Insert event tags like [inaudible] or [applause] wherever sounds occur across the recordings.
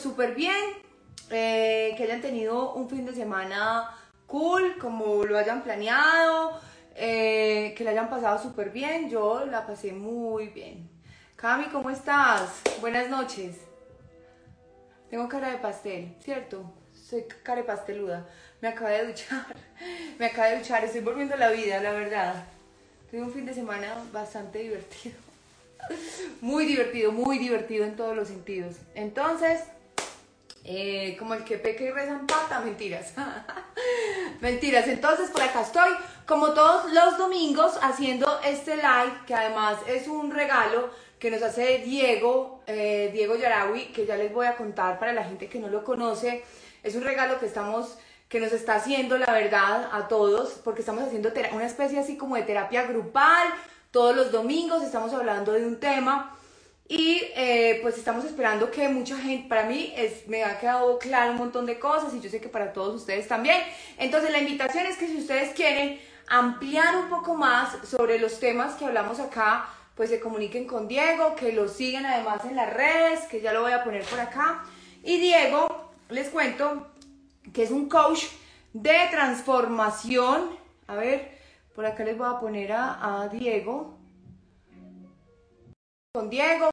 Súper, bien. Eh, que hayan tenido un fin de semana cool, como lo hayan planeado. eh, que la hayan pasado súper bien. Yo la pasé muy bien. Cami, ¿cómo estás? Buenas noches. Tengo cara de pastel, ¿cierto? Soy cara de pasteluda. Me acabé de duchar. [laughs] Me acabé de duchar. Estoy volviendo a la vida, la verdad. Tuve un fin de semana bastante divertido. [laughs] Muy divertido, muy divertido en todos los sentidos. Entonces, eh, como el que peca y reza pata, mentiras. [laughs] mentiras. Entonces, por acá estoy, como todos los domingos, haciendo este live, que además es un regalo que nos hace Diego, eh, Diego Yarawi, que ya les voy a contar para la gente que no lo conoce. Es un regalo que estamos que nos está haciendo, la verdad, a todos, porque estamos haciendo una especie así como de terapia grupal. Todos los domingos estamos hablando de un tema y eh, pues estamos esperando que mucha gente, para mí es, me ha quedado claro un montón de cosas y yo sé que para todos ustedes también. Entonces la invitación es que si ustedes quieren ampliar un poco más sobre los temas que hablamos acá, pues se comuniquen con Diego, que lo sigan además en las redes, que ya lo voy a poner por acá. Y Diego, les cuento que es un coach de transformación. A ver, por acá les voy a poner a, a Diego. Con Diego,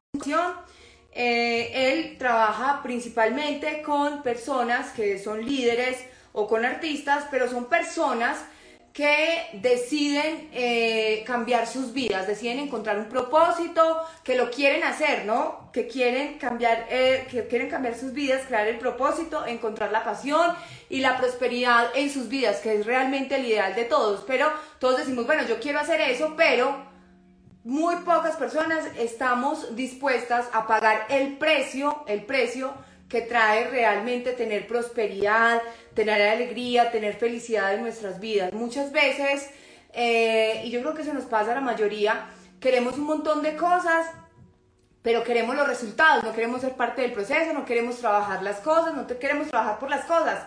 eh, él trabaja principalmente con personas que son líderes o con artistas, pero son personas que deciden eh, cambiar sus vidas, deciden encontrar un propósito, que lo quieren hacer, ¿no? Que quieren cambiar, eh, que quieren cambiar sus vidas, crear el propósito, encontrar la pasión y la prosperidad en sus vidas, que es realmente el ideal de todos. Pero todos decimos, bueno, yo quiero hacer eso, pero muy pocas personas estamos dispuestas a pagar el precio, el precio que trae realmente tener prosperidad, tener alegría, tener felicidad en nuestras vidas. Muchas veces, eh, y yo creo que eso nos pasa a la mayoría, queremos un montón de cosas, pero queremos los resultados, no queremos ser parte del proceso, no queremos trabajar las cosas, no queremos trabajar por las cosas.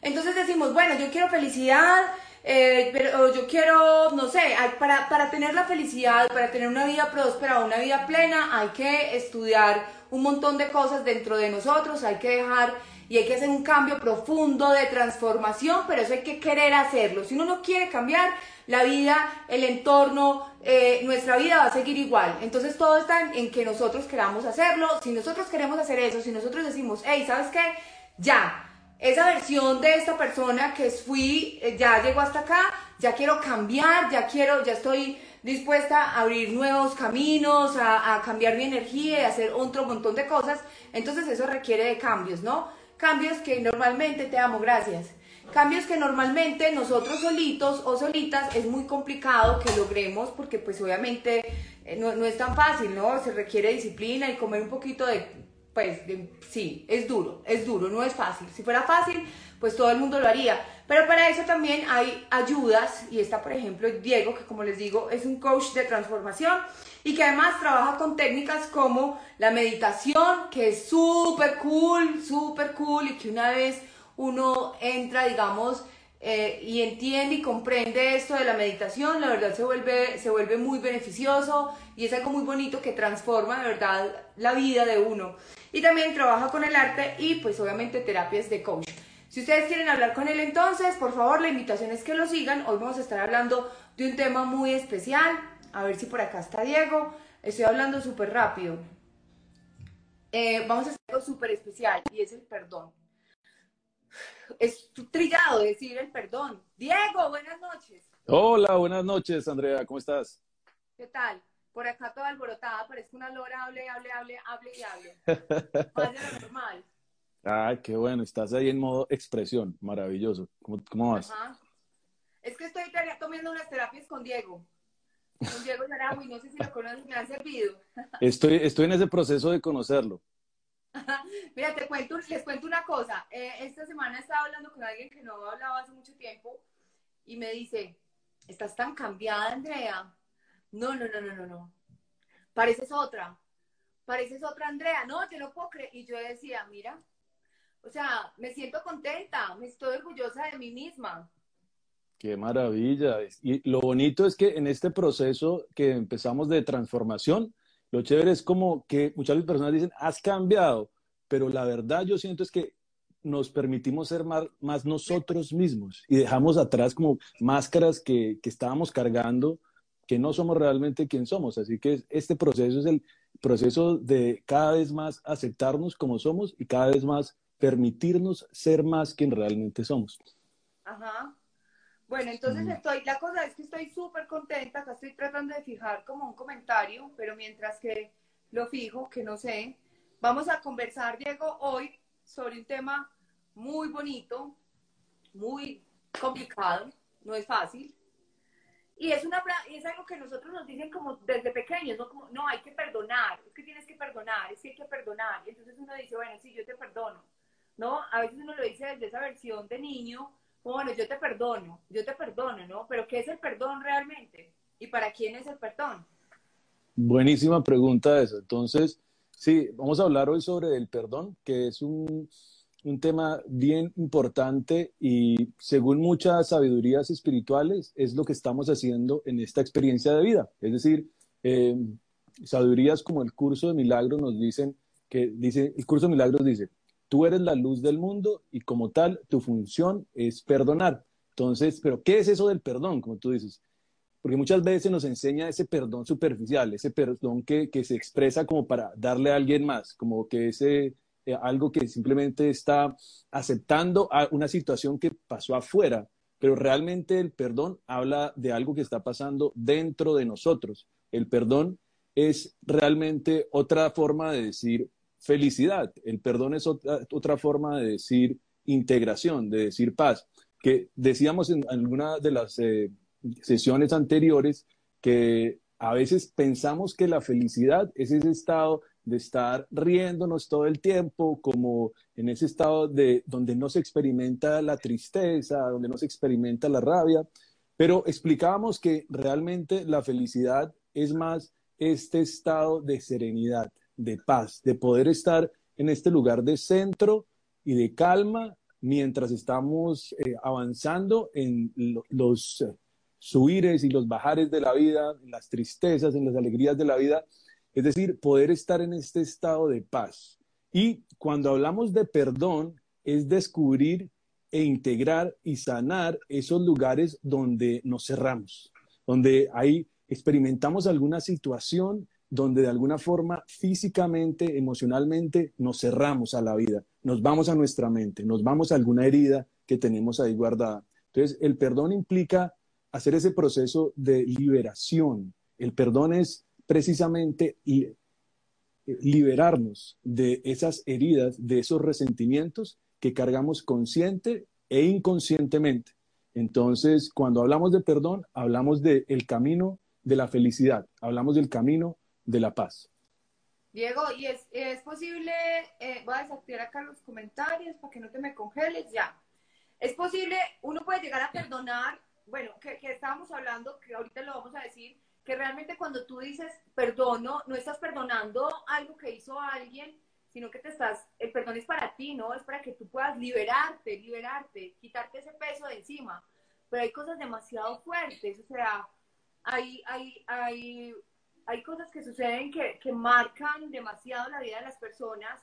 Entonces decimos, bueno, yo quiero felicidad, eh, pero yo quiero, no sé, para, para tener la felicidad, para tener una vida próspera, una vida plena, hay que estudiar un montón de cosas dentro de nosotros, hay que dejar y hay que hacer un cambio profundo de transformación, pero eso hay que querer hacerlo. Si uno no quiere cambiar, la vida, el entorno, eh, nuestra vida va a seguir igual. Entonces todo está en, en que nosotros queramos hacerlo. Si nosotros queremos hacer eso, si nosotros decimos, hey, ¿sabes qué? Ya, esa versión de esta persona que fui, eh, ya llegó hasta acá, ya quiero cambiar, ya quiero, ya estoy dispuesta a abrir nuevos caminos, a, cambiar mi energía y hacer otro montón de cosas. Entonces eso requiere de cambios, ¿no? Cambios que normalmente, te amo, gracias. Cambios que normalmente nosotros solitos o solitas es muy complicado que logremos porque pues obviamente eh, no, no es tan fácil, ¿no? Se requiere disciplina y comer un poquito de, pues sí, es duro, es duro, no es fácil. Si fuera fácil, pues todo el mundo lo haría. Pero para eso también hay ayudas y está por ejemplo Diego, que como les digo es un coach de transformación y que además trabaja con técnicas como la meditación, que es súper cool, súper cool y que una vez uno entra, digamos, eh, y entiende y comprende esto de la meditación, la verdad se vuelve, se vuelve muy beneficioso y es algo muy bonito que transforma de verdad la vida de uno. Y también trabaja con el arte y pues obviamente terapias de coach. Si ustedes quieren hablar con él entonces, por favor, la invitación es que lo sigan. Hoy vamos a estar hablando de un tema muy especial. A ver si por acá está Diego. Estoy hablando súper rápido. Eh, vamos a hacer algo súper especial y es el perdón es trillado decir el perdón. Diego, buenas noches. Hola, buenas noches, Andrea, ¿cómo estás? ¿Qué tal? Por acá toda alborotada, parezco una lora, hable, hable, hable, hable y hable. [laughs] Más de lo normal. Ay, qué bueno, estás ahí en modo expresión, maravilloso. ¿Cómo, cómo vas? Es que estoy tomando unas terapias con Diego. Con Diego Yaragui, no sé si lo conoces, me han servido. Estoy, estoy en ese proceso de conocerlo. [laughs] Mira, te cuento, les cuento una cosa. Eh, esta semana estaba hablando con alguien que no hablaba hace mucho tiempo y me dice, estás tan cambiada, Andrea. No, no, no, no, no, no. Pareces otra. Pareces otra Andrea. No, yo no puedo creer. Y yo decía, mira, o sea, me siento contenta, me estoy orgullosa de mí misma. Qué maravilla. Y lo bonito es que en este proceso que empezamos de transformación, lo chévere es como que muchas personas dicen, has cambiado, pero la verdad yo siento es que nos permitimos ser más, nosotros mismos y dejamos atrás como máscaras que, que estábamos cargando, que no somos realmente quien somos. Así que este proceso es el proceso de cada vez más aceptarnos como somos y cada vez más permitirnos ser más quien realmente somos. Ajá. Bueno, entonces estoy, la cosa es que estoy súper contenta, acá estoy tratando de fijar como un comentario, pero mientras que lo fijo, que no sé, vamos a conversar, Diego, hoy sobre un tema muy bonito, muy complicado, no es fácil, y es, una, es algo que nosotros nos dicen como desde pequeños, ¿no? Como, no, hay que perdonar, es que tienes que perdonar, es que hay que perdonar. Y entonces uno dice, bueno, sí, yo te perdono, ¿no? A veces uno lo dice desde esa versión de niño, bueno, yo te perdono, yo te perdono, ¿no? Pero ¿qué es el perdón realmente? ¿Y para quién es el perdón? Buenísima pregunta esa. Entonces, sí, vamos a hablar hoy sobre el perdón, que es un, un tema bien importante y según muchas sabidurías espirituales es lo que estamos haciendo en esta experiencia de vida. Es decir, eh, sabidurías como el curso de milagros nos dicen que dice, el curso de milagros dice, Tú eres la luz del mundo y como tal tu función es perdonar. Entonces, pero ¿qué es eso del perdón, como tú dices? Porque muchas veces nos enseña ese perdón superficial, ese perdón que, se expresa como para darle a alguien más, como que ese eh, algo que simplemente está aceptando a una situación que pasó afuera, pero realmente el perdón habla de algo que está pasando dentro de nosotros. El perdón es realmente otra forma de decir felicidad. El perdón es otra, forma de decir integración, de decir paz. Que decíamos en alguna de las eh, sesiones anteriores que a veces pensamos que la felicidad es ese estado de estar riéndonos todo el tiempo, como en ese estado de donde no se experimenta la tristeza, donde no se experimenta la rabia, pero explicábamos que realmente la felicidad es más este estado de serenidad, de paz, de poder estar en este lugar de centro y de calma mientras estamos eh, avanzando en los eh, subires y los bajares de la vida, en las tristezas, en las alegrías de la vida. Es decir, poder estar en este estado de paz. Y cuando hablamos de perdón, es descubrir e integrar y sanar esos lugares donde nos cerramos, donde ahí experimentamos alguna situación donde de alguna forma físicamente, emocionalmente, nos cerramos a la vida, nos vamos a nuestra mente, nos vamos a alguna herida que tenemos ahí guardada. Entonces, el perdón implica hacer ese proceso de liberación. El perdón es precisamente liberarnos de esas heridas, de esos resentimientos que cargamos consciente e inconscientemente. Entonces, cuando hablamos de perdón, hablamos del camino de la felicidad, hablamos del camino de la paz. Diego, ¿y es, es posible, eh, voy a desactivar acá los comentarios para que no te me congeles, ya. Es posible, uno puede llegar a perdonar, bueno, que, que estábamos hablando, que ahorita lo vamos a decir, que realmente cuando tú dices perdono, no estás perdonando algo que hizo alguien, sino que te estás, el perdón es para ti, ¿no? Es para que tú puedas liberarte, liberarte, quitarte ese peso de encima. Pero hay cosas demasiado fuertes, o sea, hay, hay, hay, hay cosas que suceden que, que marcan demasiado la vida de las personas.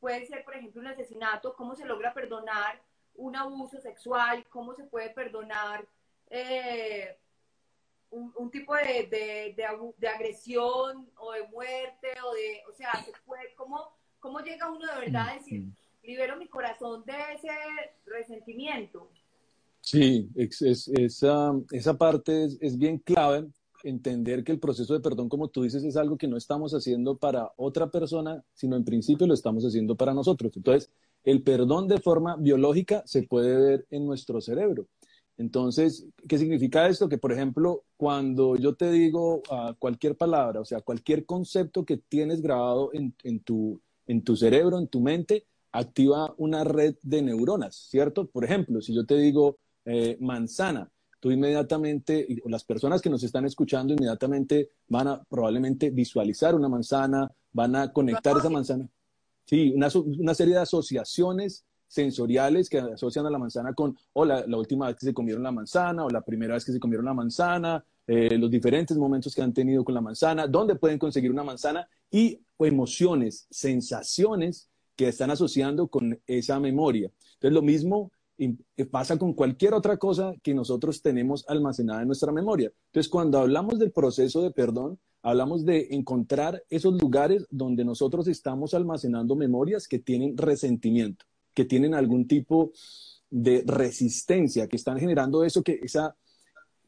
Puede ser, por ejemplo, un asesinato, cómo se logra perdonar un abuso sexual, cómo se puede perdonar eh, un, tipo de, de, de, agresión o de muerte o de, o sea, se puede, ¿cómo, cómo llega uno de verdad a decir, libero mi corazón de ese resentimiento? Sí, es, esa, esa parte es, es bien clave entender que el proceso de perdón, como tú dices, es algo que no estamos haciendo para otra persona, sino en principio lo estamos haciendo para nosotros. Entonces, el perdón de forma biológica se puede ver en nuestro cerebro. Entonces, ¿qué significa esto? Que, por ejemplo, cuando yo te digo uh, cualquier palabra, o sea, cualquier concepto que tienes grabado en, en, tu, en tu cerebro, en tu mente, activa una red de neuronas, ¿cierto? Por ejemplo, si yo te digo eh, manzana, tú inmediatamente, o las personas que nos están escuchando inmediatamente van a probablemente visualizar una manzana, van a conectar esa manzana. Sí, una, una serie de asociaciones sensoriales que asocian a la manzana con, o la, última vez que se comieron la manzana, o la primera vez que se comieron la manzana, eh, los diferentes momentos que han tenido con la manzana, dónde pueden conseguir una manzana y emociones, sensaciones que están asociando con esa memoria. Entonces, lo mismo pasa con cualquier otra cosa que nosotros tenemos almacenada en nuestra memoria. Entonces, cuando hablamos del proceso de perdón, hablamos de encontrar esos lugares donde nosotros estamos almacenando memorias que tienen resentimiento que tienen algún tipo de resistencia, que están generando eso, que esa,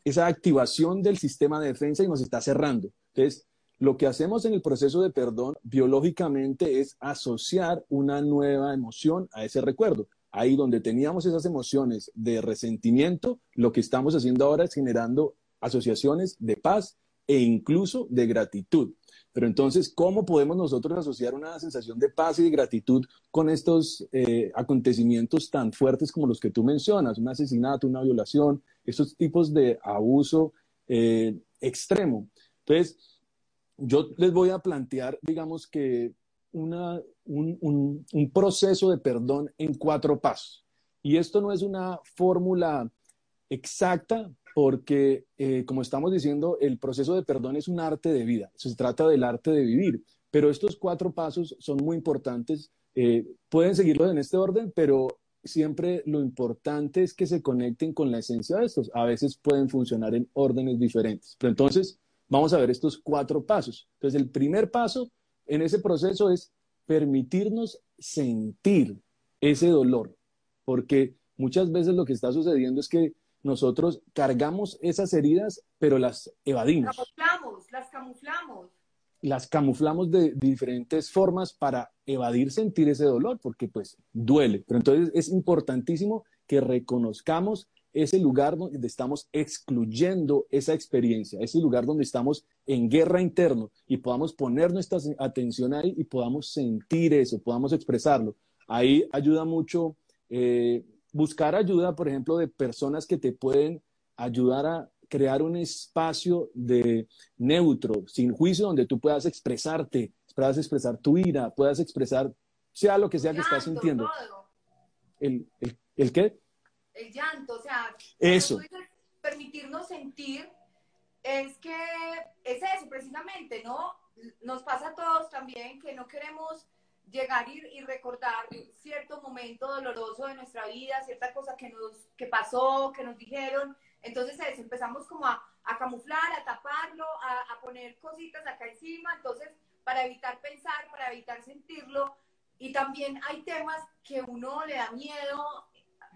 esa activación del sistema de defensa y nos está cerrando. Entonces, lo que hacemos en el proceso de perdón biológicamente es asociar una nueva emoción a ese recuerdo. Ahí donde teníamos esas emociones de resentimiento, lo que estamos haciendo ahora es generando asociaciones de paz e incluso de gratitud. Pero entonces, ¿cómo podemos nosotros asociar una sensación de paz y de gratitud con estos eh, acontecimientos tan fuertes como los que tú mencionas? Un asesinato, una violación, estos tipos de abuso eh, extremo. Entonces, yo les voy a plantear, digamos que una, un, un proceso de perdón en cuatro pasos. Y esto no es una fórmula exacta, porque, eh, como estamos diciendo, el proceso de perdón es un arte de vida, se trata del arte de vivir, pero estos cuatro pasos son muy importantes, eh, pueden seguirlos en este orden, pero siempre lo importante es que se conecten con la esencia de estos, a veces pueden funcionar en órdenes diferentes, pero entonces vamos a ver estos cuatro pasos. Entonces, el primer paso en ese proceso es permitirnos sentir ese dolor, porque muchas veces lo que está sucediendo es que nosotros cargamos esas heridas, pero las evadimos. Camuflamos, las camuflamos. Las camuflamos de, diferentes formas para evadir sentir ese dolor, porque pues duele. Pero entonces es importantísimo que reconozcamos ese lugar donde estamos excluyendo esa experiencia, ese lugar donde estamos en guerra interno y podamos poner nuestra atención ahí y podamos sentir eso, podamos expresarlo. Ahí ayuda mucho eh, buscar ayuda, por ejemplo, de personas que te pueden ayudar a crear un espacio de neutro, sin juicio, donde tú puedas expresarte, puedas expresar tu ira, puedas expresar sea lo que sea que estás sintiendo. El, el, ¿El qué? El llanto, o sea, eso. permitirnos sentir es que es eso precisamente, ¿no? Nos pasa a todos también que no queremos llegar y, y, recordar cierto momento doloroso de nuestra vida, cierta cosa que nos que pasó, que nos dijeron. Entonces empezamos como a, a camuflar, a taparlo, a, a, poner cositas acá encima, entonces para evitar pensar, para evitar sentirlo. Y también hay temas que uno le da miedo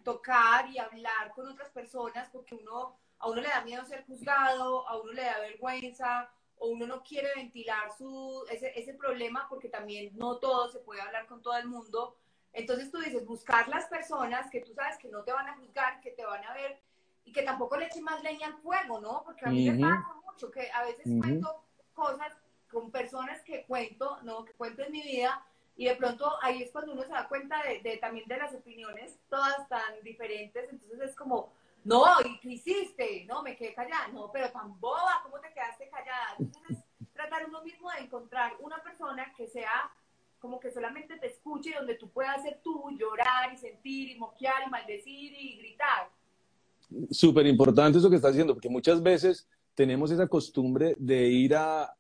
tocar y hablar con otras personas porque uno, a uno le da miedo ser juzgado, a uno le da vergüenza, o uno no quiere ventilar su, ese, ese problema porque también no todo se puede hablar con todo el mundo. Entonces tú dices, buscar las personas que tú sabes que no te van a juzgar, que te van a ver y que tampoco le echen más leña al fuego, ¿no? Porque a mí me pasa mucho que a veces cuento cosas con personas que cuento, ¿no? Que cuento en mi vida y de pronto ahí es cuando uno se da cuenta de, también de las opiniones todas tan diferentes, entonces es como, no, ¿y qué hiciste? No, me quedé callada. No, pero tan boba, ¿cómo te quedaste callada? Entonces, tratar uno mismo de encontrar una persona que sea como que solamente te escuche, donde tú puedas ser tú, llorar y sentir y moquear y maldecir y gritar. Súper importante eso que estás diciendo, porque muchas veces tenemos esa costumbre de ir a,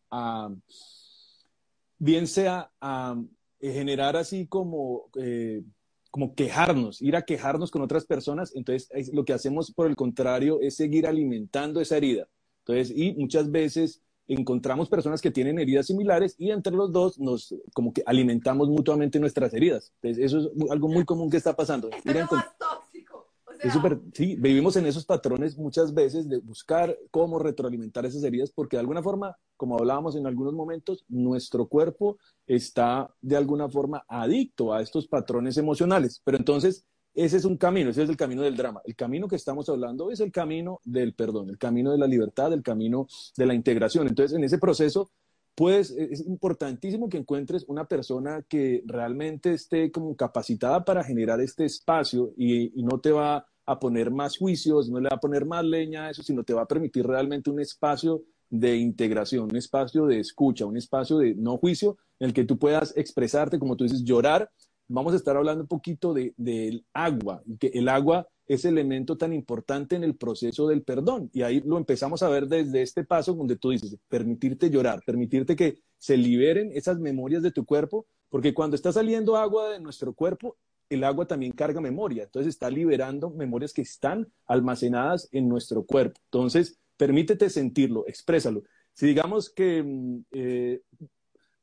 bien sea a eh, generar así como, eh, como quejarnos, ir a quejarnos con otras personas, entonces lo que hacemos por el contrario es seguir alimentando esa herida. Entonces, y muchas veces encontramos personas que tienen heridas similares y entre los dos nos como que alimentamos mutuamente nuestras heridas. Entonces, eso es algo muy común que está pasando. Es súper, sí, vivimos en esos patrones muchas veces de buscar cómo retroalimentar esas heridas, porque de alguna forma, como hablábamos en algunos momentos, nuestro cuerpo está de alguna forma adicto a estos patrones emocionales. Pero entonces, ese es un camino, ese es el camino del drama. El camino que estamos hablando es el camino del perdón, el camino de la libertad, el camino de la integración. Entonces, en ese proceso, pues es importantísimo que encuentres una persona que realmente esté como capacitada para generar este espacio y, y no te va a poner más juicios, no le va a poner más leña a eso, sino te va a permitir realmente un espacio de integración, un espacio de escucha, un espacio de no juicio en el que tú puedas expresarte, como tú dices, llorar. Vamos a estar hablando un poquito del de, agua, que el agua es elemento tan importante en el proceso del perdón. Y ahí lo empezamos a ver desde este paso donde tú dices, permitirte llorar, permitirte que se liberen esas memorias de tu cuerpo, porque cuando está saliendo agua de nuestro cuerpo, el agua también carga memoria, entonces está liberando memorias que están almacenadas en nuestro cuerpo. Entonces, permítete sentirlo, exprésalo. Si digamos que mm, eh,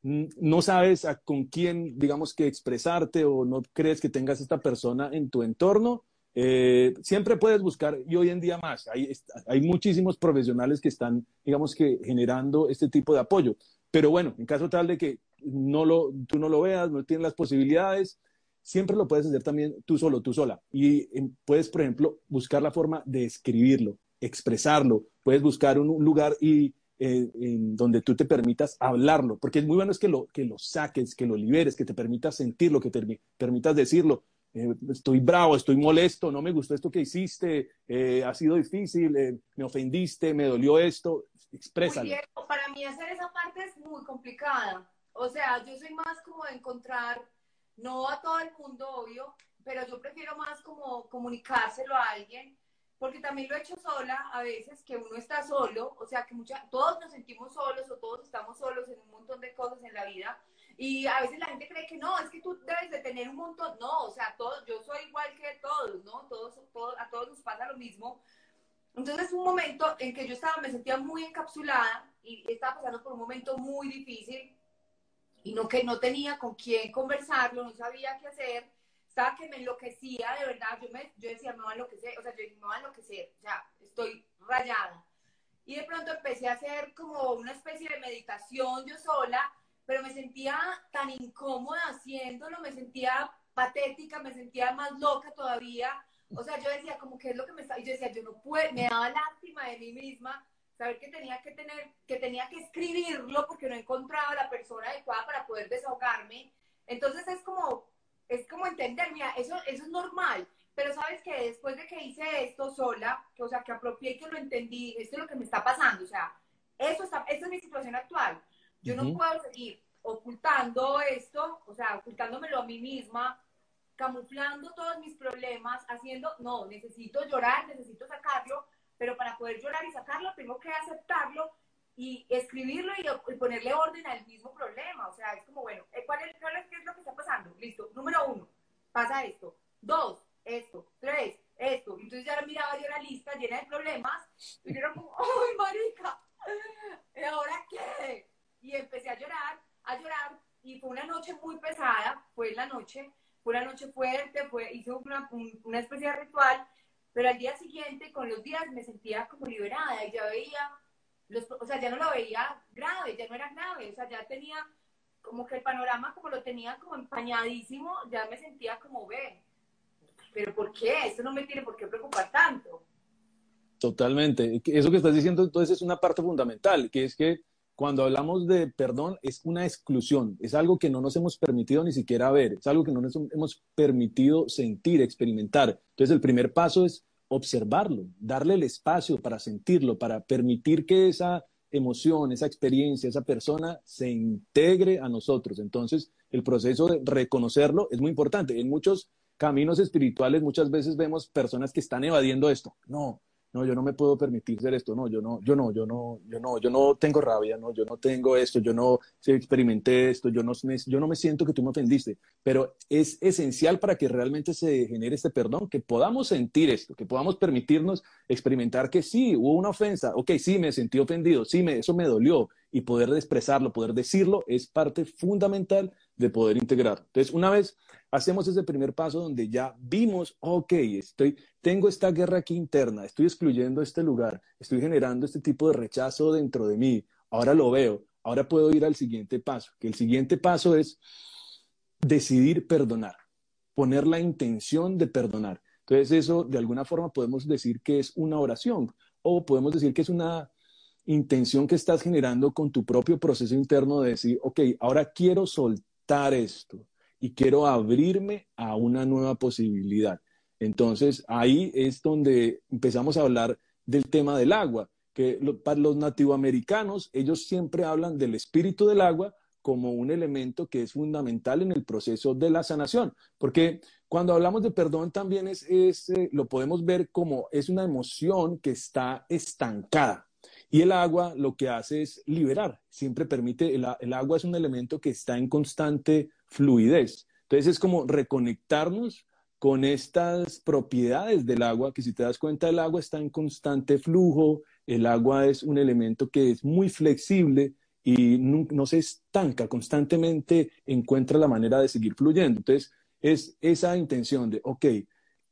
no sabes con quién, digamos que expresarte o no crees que tengas esta persona en tu entorno, eh, siempre puedes buscar, y hoy en día más, hay, hay muchísimos profesionales que están, digamos que, generando este tipo de apoyo. Pero bueno, en caso tal de que no lo, tú no lo veas, no tienes las posibilidades, siempre lo puedes hacer también tú solo, tú sola. Y em, puedes, por ejemplo, buscar la forma de escribirlo, expresarlo. Puedes buscar un, lugar y, eh, en donde tú te permitas hablarlo, porque es muy bueno es que lo, que lo saques, que lo liberes, que te permitas sentirlo, que te permitas decirlo. Eh, estoy bravo, estoy molesto, no me gustó esto que hiciste, eh, ha sido difícil, me ofendiste, me dolió esto, exprésalo. para mí hacer esa parte es muy complicada. O sea, yo soy más como de encontrar no a todo el mundo, obvio, pero yo prefiero más como comunicárselo a alguien, porque también lo he hecho sola a veces, que uno está solo, o sea, que mucha, todos nos sentimos solos o todos estamos solos en un montón de cosas en la vida. Y a veces la gente cree que no, es que tú debes de tener un montón. No, o sea, todos, yo soy igual que todos, ¿no? Todos, todos, a todos nos pasa lo mismo. Entonces, un momento en que yo estaba, me sentía muy encapsulada y estaba pasando por un momento muy difícil y no que no tenía con quién conversarlo, no sabía qué hacer, estaba que me enloquecía, de verdad, yo, me, yo decía, me va a enloquecer, o sea, yo me va a enloquecer, o sea, estoy rayada. Y de pronto empecé a hacer como una especie de meditación yo sola, pero me sentía tan incómoda haciéndolo, me sentía patética, me sentía más loca todavía. O sea, yo decía, como, ¿qué es lo que me está...? Y yo decía, yo no puedo, me daba lástima de mí misma saber que tenía que tener, que tenía que escribirlo porque no encontraba la persona adecuada para poder desahogarme. Entonces es como, es como entender, mira, eso, eso es normal, pero sabes que después de que hice esto sola, que, o sea, que apropié y que lo entendí, esto es lo que me está pasando, o sea, eso está, esta es mi situación actual. Yo no puedo seguir ocultando esto, o sea, ocultándomelo a mí misma, camuflando todos mis problemas, haciendo, no, necesito llorar, necesito sacarlo, pero para poder llorar y sacarlo, tengo que aceptarlo y escribirlo y, ponerle orden al mismo problema. O sea, es como, bueno, eh, ¿cuál es, ¿qué es lo que está pasando? Listo, número uno, pasa esto. Dos, esto. Tres, esto. Entonces ya miraba yo la lista llena de problemas y yo era como, [laughs] ¡ay, marica! ¿Y ahora qué? Y empecé a llorar, a llorar y fue una noche muy pesada, fue la noche, fue una noche fuerte, fue, hice una, una especie de ritual pero al día siguiente, con los días, me sentía como liberada y ya veía, los, o sea, ya no lo veía grave, ya no era grave, o sea, ya tenía como que el panorama como lo tenía como empañadísimo, ya me sentía como, ve, pero ¿por qué? Esto no me tiene por qué preocupar tanto. Totalmente. Eso que estás diciendo entonces es una parte fundamental, que es que cuando hablamos de perdón es una exclusión, es algo que no nos hemos permitido ni siquiera ver, es algo que no nos hemos permitido sentir, experimentar. Entonces el primer paso es observarlo, darle el espacio para sentirlo, para permitir que esa emoción, esa experiencia, esa persona se integre a nosotros. Entonces, el proceso de reconocerlo es muy importante. En muchos caminos espirituales muchas veces vemos personas que están evadiendo esto. No, no, yo no me puedo permitir ser esto, no, yo no, yo no, yo no, yo no, yo no tengo rabia, no, yo no tengo esto, yo no experimenté esto, yo no, yo no me siento que tú me ofendiste, pero es esencial para que realmente se genere este perdón, que podamos sentir esto, que podamos permitirnos experimentar que sí, hubo una ofensa, ok, sí, me sentí ofendido, sí, me, eso me dolió, y poder expresarlo, poder decirlo, es parte fundamental de poder integrar. Entonces, una vez hacemos ese primer paso donde ya vimos, ok, estoy, tengo esta guerra aquí interna, estoy excluyendo este lugar, estoy generando este tipo de rechazo dentro de mí, ahora lo veo, ahora puedo ir al siguiente paso, que el siguiente paso es decidir perdonar, poner la intención de perdonar. Entonces eso de alguna forma podemos decir que es una oración o podemos decir que es una intención que estás generando con tu propio proceso interno de decir, ok, ahora quiero soltar esto, y quiero abrirme a una nueva posibilidad. Entonces ahí es donde empezamos a hablar del tema del agua, que para los nativoamericanos ellos siempre hablan del espíritu del agua como un elemento que es fundamental en el proceso de la sanación, porque cuando hablamos de perdón también es, eh, lo podemos ver como es una emoción que está estancada. Y el agua lo que hace es liberar, siempre permite, el agua es un elemento que está en constante fluidez. Entonces es como reconectarnos con estas propiedades del agua, que si te das cuenta el agua está en constante flujo, el agua es un elemento que es muy flexible y no, se estanca, constantemente encuentra la manera de seguir fluyendo. Entonces es esa intención de, ok,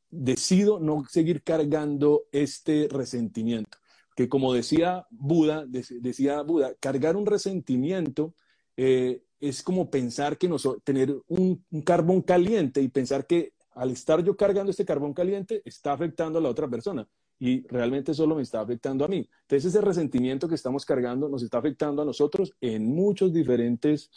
decido no seguir cargando este resentimiento, que como decía Buda, decía Buda, cargar un resentimiento eh, es como pensar que nosotros, tener un, carbón caliente y pensar que al estar yo cargando este carbón caliente está afectando a la otra persona y realmente solo me está afectando a mí. Entonces ese resentimiento que estamos cargando nos está afectando a nosotros en muchos diferentes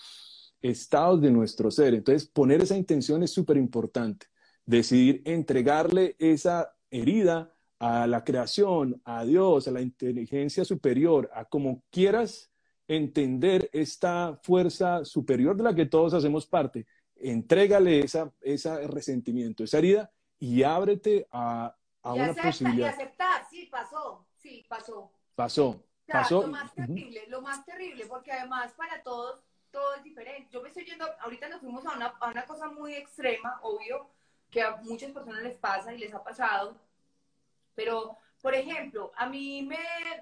estados de nuestro ser. Entonces poner esa intención es súper importante. Decidir entregarle esa herida a la creación, a Dios, a la inteligencia superior, a como quieras entender esta fuerza superior de la que todos hacemos parte. Entrégale esa, ese resentimiento, esa herida y ábrete a, a una posibilidad. Y aceptar, sí, pasó, sí, pasó. Pasó, pasó. Lo más terrible, lo más terrible, porque además para todos todo es diferente. Yo me estoy yendo, ahorita nos fuimos a una, a una cosa muy extrema, obvio, que a muchas personas les pasa y les ha pasado, pero, por ejemplo, a mí me,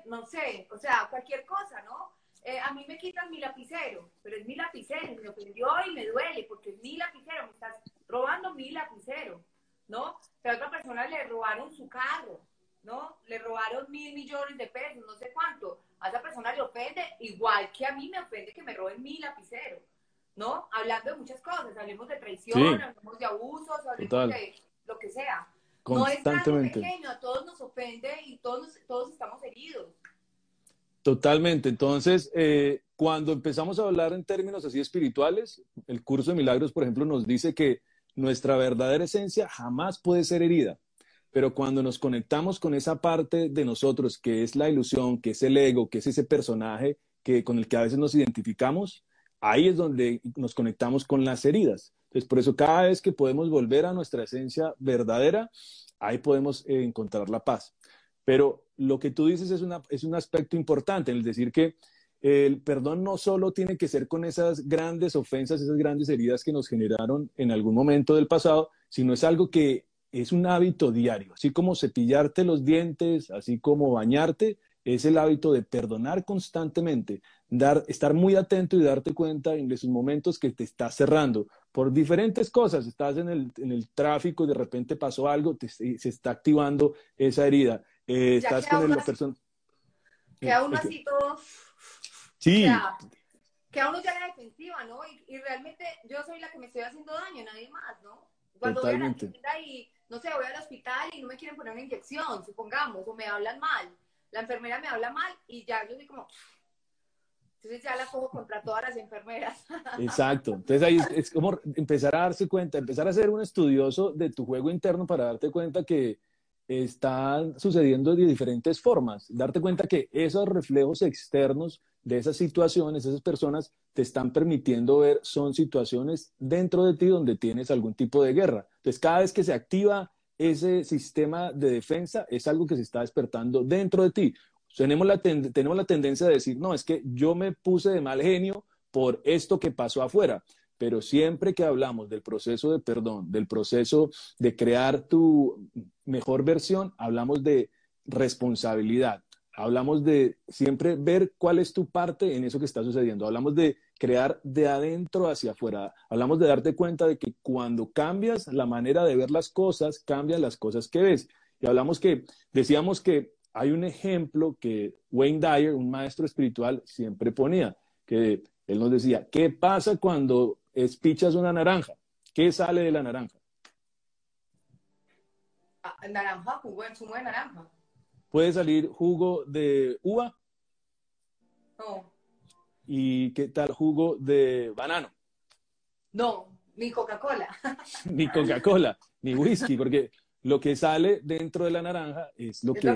no sé, o sea, cualquier cosa, ¿no? Eh, a mí me quitan mi lapicero, pero es mi lapicero, me ofendió y me duele porque es mi lapicero, me estás robando mi lapicero, ¿no? a otra persona le robaron su carro, ¿no? Le robaron mil millones de pesos, no sé cuánto. A esa persona le ofende igual que a mí me ofende que me roben mi lapicero, ¿no? Hablando de muchas cosas, hablemos de traición, hablemos de abusos, hablemos de lo que sea. No es pequeño, a todos nos ofende y todos, todos estamos heridos. Totalmente. Entonces, eh, cuando empezamos a hablar en términos así espirituales, el curso de milagros, por ejemplo, nos dice que nuestra verdadera esencia jamás puede ser herida. Pero cuando nos conectamos con esa parte de nosotros que es la ilusión, que es el ego, que es ese personaje que, con el que a veces nos identificamos, ahí es donde nos conectamos con las heridas. Entonces, por eso cada vez que podemos volver a nuestra esencia verdadera, ahí podemos eh, encontrar la paz. Pero lo que tú dices es, es un aspecto importante, el decir que el perdón no solo tiene que ser con esas grandes ofensas, esas grandes heridas que nos generaron en algún momento del pasado, sino es algo que es un hábito diario, así como cepillarte los dientes, así como bañarte, es el hábito de perdonar constantemente, estar muy atento y darte cuenta en esos momentos que te estás cerrando por diferentes cosas. Estás en el, en el tráfico y de repente pasó algo, se está activando esa herida. Eh, estás con la persona. Queda uno así todo. Sí. queda uno ya la defensiva, ¿no? Y, realmente yo soy la que me estoy haciendo daño, nadie más, ¿no? Cuando Totalmente. voy a la y, no sé, voy al hospital y no me quieren poner una inyección, supongamos, o me hablan mal. La enfermera me habla mal y ya yo soy como. Entonces ya la cojo contra todas las enfermeras. [laughs] Exacto. Entonces ahí es como empezar a darse cuenta, empezar a ser un estudioso de tu juego interno para darte cuenta que están sucediendo de diferentes formas. Darte cuenta que esos reflejos externos de esas situaciones, esas personas te están permitiendo ver, son situaciones dentro de ti donde tienes algún tipo de guerra. Entonces, cada vez que se activa ese sistema de defensa, es algo que se está despertando dentro de ti. Tenemos la, tendencia de decir, no, es que yo me puse de mal genio por esto que pasó afuera. Pero siempre que hablamos del proceso de perdón, del proceso de crear tu mejor versión, hablamos de responsabilidad. Hablamos de siempre ver cuál es tu parte en eso que está sucediendo. Hablamos de crear de adentro hacia afuera. Hablamos de darte cuenta de que cuando cambias la manera de ver las cosas, cambian las cosas que ves. Y hablamos que, decíamos que hay un ejemplo que Wayne Dyer, un maestro espiritual, siempre ponía, que él nos decía, ¿qué pasa cuando espichas una naranja? ¿Qué sale de la naranja? Ah, naranja, jugo, zumo de naranja. ¿Puede salir jugo de uva? No. ¿Y qué tal jugo de banano? No, ni Coca-Cola. [laughs] ni Coca-Cola, ni whisky, porque lo que sale dentro de la naranja es lo, que,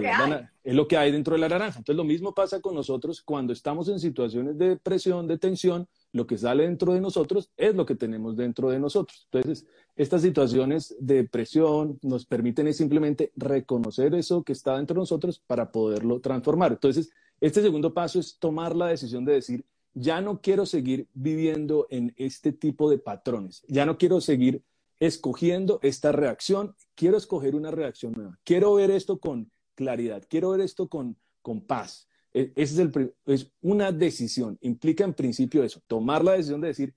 es lo que hay dentro de la naranja. Entonces lo mismo pasa con nosotros cuando estamos en situaciones de presión, de tensión, lo que sale dentro de nosotros es lo que tenemos dentro de nosotros. Entonces, estas situaciones de presión nos permiten simplemente reconocer eso que está dentro de nosotros para poderlo transformar. Entonces, este segundo paso es tomar la decisión de decir, ya no quiero seguir viviendo en este tipo de patrones, ya no quiero seguir escogiendo esta reacción, quiero escoger una reacción nueva, quiero ver esto con claridad, quiero ver esto con, con paz. E, ese es, el, es una decisión, implica en principio eso, tomar la decisión de decir,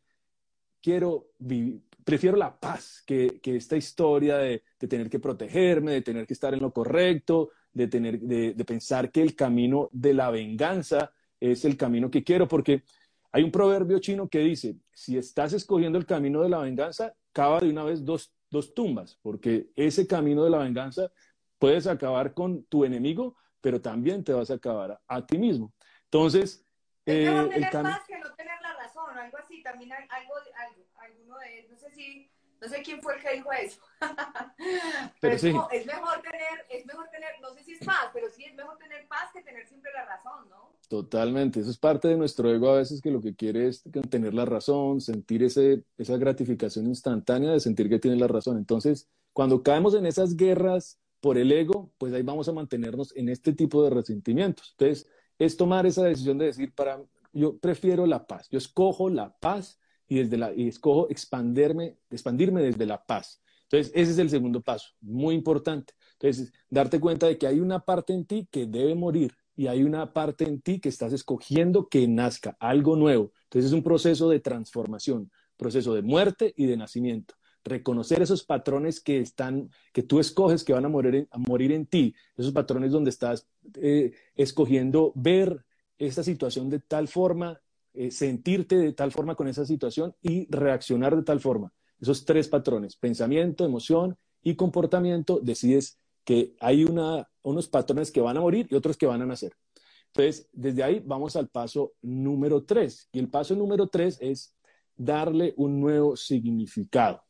quiero vivir, prefiero la paz que, que esta historia de, de, tener que protegerme, de tener que estar en lo correcto, de, tener, de, de pensar que el camino de la venganza es el camino que quiero, porque hay un proverbio chino que dice, si estás escogiendo el camino de la venganza, cava de una vez dos, dos tumbas, porque ese camino de la venganza puedes acabar con tu enemigo, pero también te vas a acabar a, ti mismo. Entonces, es eh, tener el más que no tener la razón, algo así, también algo, algo, alguno de, no sé si no sé quién fue el que dijo eso. [laughs] pero, es, mejor tener, es mejor tener, no sé si es paz, pero sí es mejor tener paz que tener siempre la razón, ¿no? Totalmente, eso es parte de nuestro ego a veces que lo que quiere es tener la razón, sentir ese, esa gratificación instantánea de sentir que tiene la razón. Entonces, cuando caemos en esas guerras por el ego, pues ahí vamos a mantenernos en este tipo de resentimientos. Entonces, es tomar esa decisión de decir, para, yo prefiero la paz, yo escojo la paz y, desde la, y escojo expandirme, expandirme desde la paz. Entonces, ese es el segundo paso, muy importante. Entonces, darte cuenta de que hay una parte en ti que debe morir y hay una parte en ti que estás escogiendo que nazca algo nuevo. Entonces, es un proceso de transformación, proceso de muerte y de nacimiento. Reconocer esos patrones que están, que tú escoges que van a morir a morir en ti, esos patrones donde estás eh, escogiendo ver esta situación de tal forma eh, sentirte de tal forma con esa situación y reaccionar de tal forma. Esos tres patrones, pensamiento, emoción y comportamiento, decides que hay unos patrones que van a morir y otros que van a nacer. Entonces, desde ahí vamos al paso número tres. Y el paso número tres es darle un nuevo significado.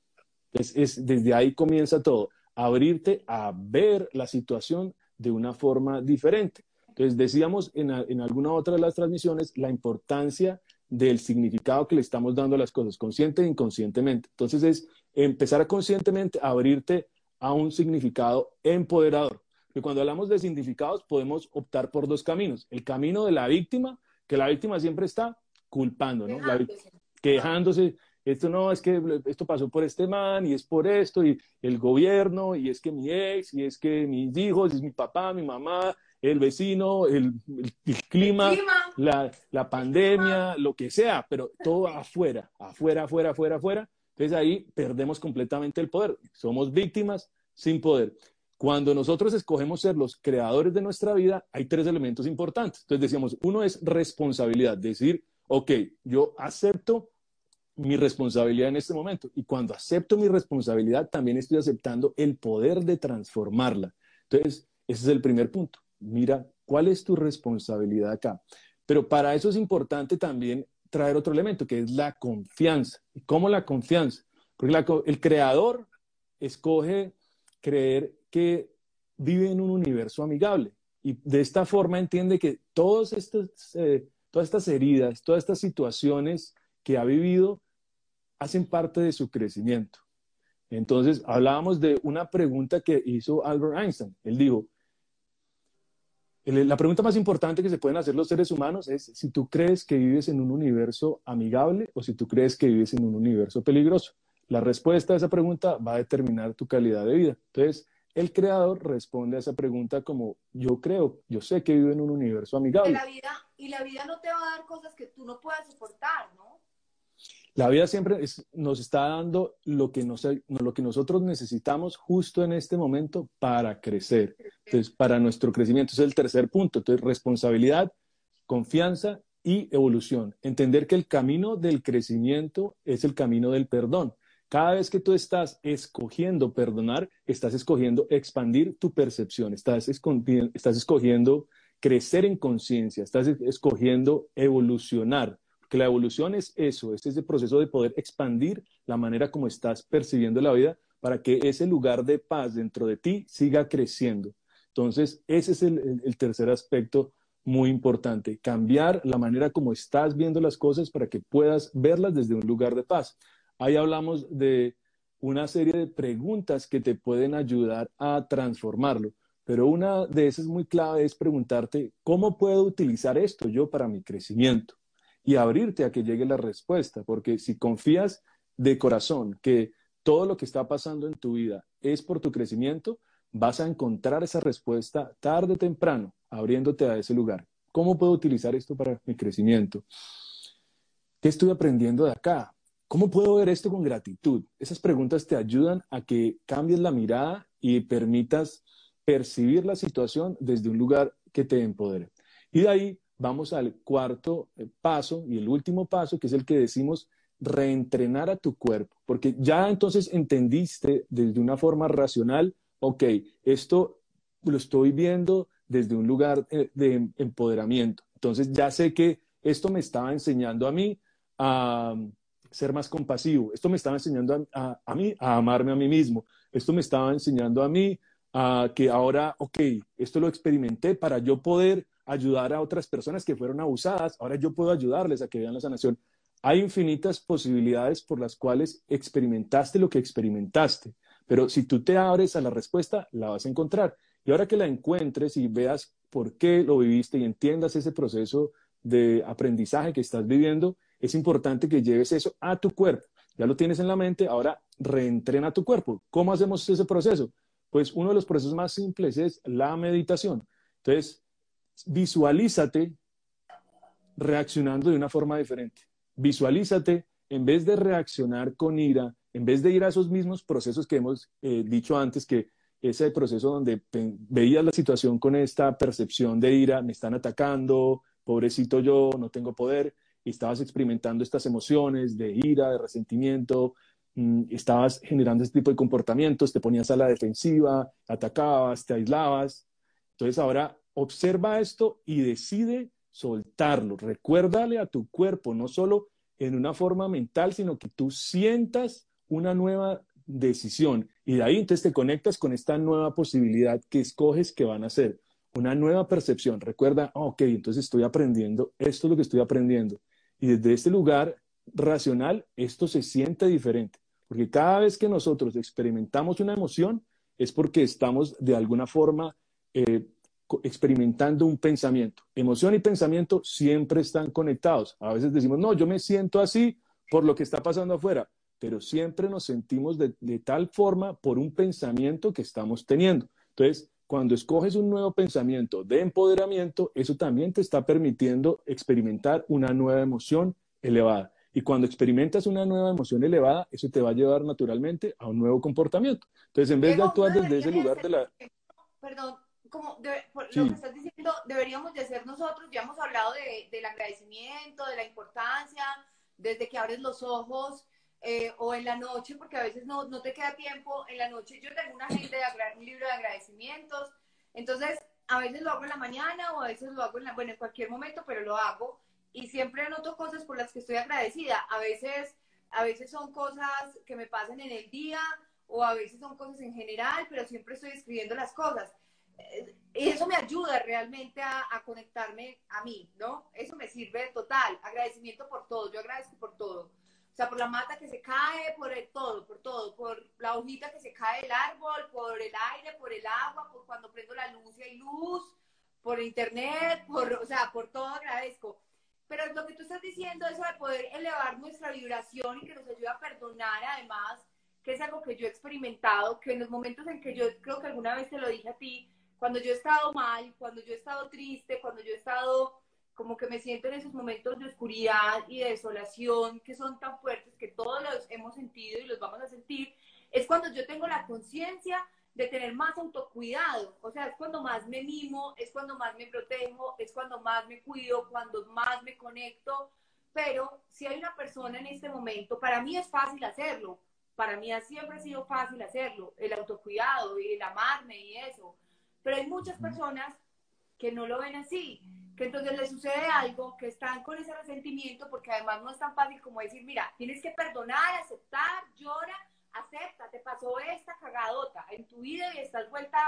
Es, desde ahí comienza todo, abrirte a ver la situación de una forma diferente. Entonces, decíamos en, alguna otra de las transmisiones la importancia del significado que le estamos dando a las cosas, consciente e inconscientemente. Entonces, es empezar a conscientemente a abrirte a un significado empoderador. Porque cuando hablamos de significados, podemos optar por dos caminos. El camino de la víctima, que la víctima siempre está culpando, ¿no? Quejándose. quejándose. Esto no, es que esto pasó por este man y es por esto y el gobierno y es que mi ex y es que mis hijos, es mi papá, mi mamá el vecino, el, clima, La, pandemia, lo que sea, pero todo afuera, afuera, afuera, afuera, afuera. Entonces ahí perdemos completamente el poder. Somos víctimas sin poder. Cuando nosotros escogemos ser los creadores de nuestra vida, hay tres elementos importantes. Entonces decíamos, uno es responsabilidad, decir, ok, yo acepto mi responsabilidad en este momento. Y cuando acepto mi responsabilidad, también estoy aceptando el poder de transformarla. Entonces, ese es el primer punto mira, ¿cuál es tu responsabilidad acá? Pero para eso es importante también traer otro elemento, que es la confianza. ¿Y cómo la confianza? Porque el creador escoge creer que vive en un universo amigable. Y de esta forma entiende que todos estos, eh, todas estas heridas, todas estas situaciones que ha vivido hacen parte de su crecimiento. Entonces, hablábamos de una pregunta que hizo Albert Einstein. Él dijo, la pregunta más importante que se pueden hacer los seres humanos es si tú crees que vives en un universo amigable o si tú crees que vives en un universo peligroso. La respuesta a esa pregunta va a determinar tu calidad de vida. Entonces, el creador responde a esa pregunta como yo creo, yo sé que vivo en un universo amigable. La vida, y la vida no te va a dar cosas que tú no puedas soportar, ¿no? La vida siempre nos está dando lo que, nosotros necesitamos justo en este momento para crecer. Entonces, para nuestro crecimiento. Es el tercer punto. Entonces, responsabilidad, confianza y evolución. Entender que el camino del crecimiento es el camino del perdón. Cada vez que tú estás escogiendo perdonar, estás escogiendo expandir tu percepción, estás escogiendo crecer en conciencia, estás escogiendo evolucionar que la evolución es eso, es ese proceso de poder expandir la manera como estás percibiendo la vida para que ese lugar de paz dentro de ti siga creciendo. Entonces, ese es el, tercer aspecto muy importante, cambiar la manera como estás viendo las cosas para que puedas verlas desde un lugar de paz. Ahí hablamos de una serie de preguntas que te pueden ayudar a transformarlo, pero una de esas muy clave es preguntarte, ¿cómo puedo utilizar esto yo para mi crecimiento? Y abrirte a que llegue la respuesta, porque si confías de corazón que todo lo que está pasando en tu vida es por tu crecimiento, vas a encontrar esa respuesta tarde o temprano, abriéndote a ese lugar. ¿Cómo puedo utilizar esto para mi crecimiento? ¿Qué estoy aprendiendo de acá? ¿Cómo puedo ver esto con gratitud? Esas preguntas te ayudan a que cambies la mirada y permitas percibir la situación desde un lugar que te empodere. Y de ahí vamos al cuarto eh, paso y el último paso, que es el que decimos reentrenar a tu cuerpo, porque ya entonces entendiste desde una forma racional, ok, esto lo estoy viendo desde un lugar eh, de empoderamiento. Entonces ya sé que esto me estaba enseñando a mí a ser más compasivo, esto me estaba enseñando a, a, mí a amarme a mí mismo, esto me estaba enseñando a mí a que ahora, ok, esto lo experimenté para yo poder ayudar a otras personas que fueron abusadas, ahora yo puedo ayudarles a que vean la sanación. Hay infinitas posibilidades por las cuales experimentaste lo que experimentaste, pero si tú te abres a la respuesta, la vas a encontrar. Y ahora que la encuentres y veas por qué lo viviste y entiendas ese proceso de aprendizaje que estás viviendo, es importante que lleves eso a tu cuerpo. Ya lo tienes en la mente, ahora reentrena tu cuerpo. ¿Cómo hacemos ese proceso? Pues uno de los procesos más simples es la meditación. Entonces, visualízate reaccionando de una forma diferente. Visualízate, en vez de reaccionar con ira, en vez de ir a esos mismos procesos que hemos eh, dicho antes, que ese proceso donde veías la situación con esta percepción de ira, me están atacando, pobrecito yo, no tengo poder, y estabas experimentando estas emociones de ira, de resentimiento, mm, estabas generando este tipo de comportamientos, te ponías a la defensiva, atacabas, te aislabas. Entonces ahora Observa esto y decide soltarlo. Recuérdale a tu cuerpo, no solo en una forma mental, sino que tú sientas una nueva decisión. Y de ahí entonces te conectas con esta nueva posibilidad que escoges que van a ser. Una nueva percepción. Recuerda, ah, ok, entonces estoy aprendiendo, esto es lo que estoy aprendiendo. Y desde este lugar racional, esto se siente diferente. Porque cada vez que nosotros experimentamos una emoción, es porque estamos de alguna forma eh, experimentando un pensamiento. Emoción y pensamiento siempre están conectados. A veces decimos, no, yo me siento así por lo que está pasando afuera, pero siempre nos sentimos de, tal forma por un pensamiento que estamos teniendo. Entonces, cuando escoges un nuevo pensamiento de empoderamiento, eso también te está permitiendo experimentar una nueva emoción elevada. Y cuando experimentas una nueva emoción elevada, eso te va a llevar naturalmente a un nuevo comportamiento. Entonces, en vez de actuar desde ese lugar de la... Perdón, como lo que estás diciendo, deberíamos de ser nosotros, ya hemos hablado de, del agradecimiento, de la importancia, desde que abres los ojos eh, o en la noche, porque a veces no, no, te queda tiempo, en la noche yo tengo una agenda de un libro de agradecimientos, entonces a veces lo hago en la mañana o a veces lo hago en, la, bueno, en cualquier momento, pero lo hago y siempre anoto cosas por las que estoy agradecida, a veces, a veces son cosas que me pasan en el día o a veces son cosas en general, pero siempre estoy escribiendo las cosas. Y eso me ayuda realmente a, a, conectarme a mí, ¿no? Eso me sirve total. Agradecimiento por todo. Yo agradezco por todo. O sea, por la mata que se cae, por el todo, por todo. Por la hojita que se cae del árbol, por el aire, por el agua, por cuando prendo la luz y hay luz, por internet, por, o sea, por todo agradezco. Pero lo que tú estás diciendo, eso de poder elevar nuestra vibración y que nos ayuda a perdonar, además, que es algo que yo he experimentado, que en los momentos en que yo creo que alguna vez te lo dije a ti, cuando yo he estado mal, cuando yo he estado triste, cuando yo he estado como que me siento en esos momentos de oscuridad y de desolación que son tan fuertes que todos los hemos sentido y los vamos a sentir, es cuando yo tengo la conciencia de tener más autocuidado, o sea, es cuando más me mimo, es cuando más me protejo, es cuando más me cuido, cuando más me conecto, pero si hay una persona en este momento, para mí es fácil hacerlo, para mí siempre ha sido fácil hacerlo, el autocuidado y el amarme y eso, pero hay muchas personas que no lo ven así, que entonces les sucede algo, que están con ese resentimiento, porque además no es tan fácil como decir, mira, tienes que perdonar, aceptar, llora, acepta, te pasó esta cagadota en tu vida y estás vuelta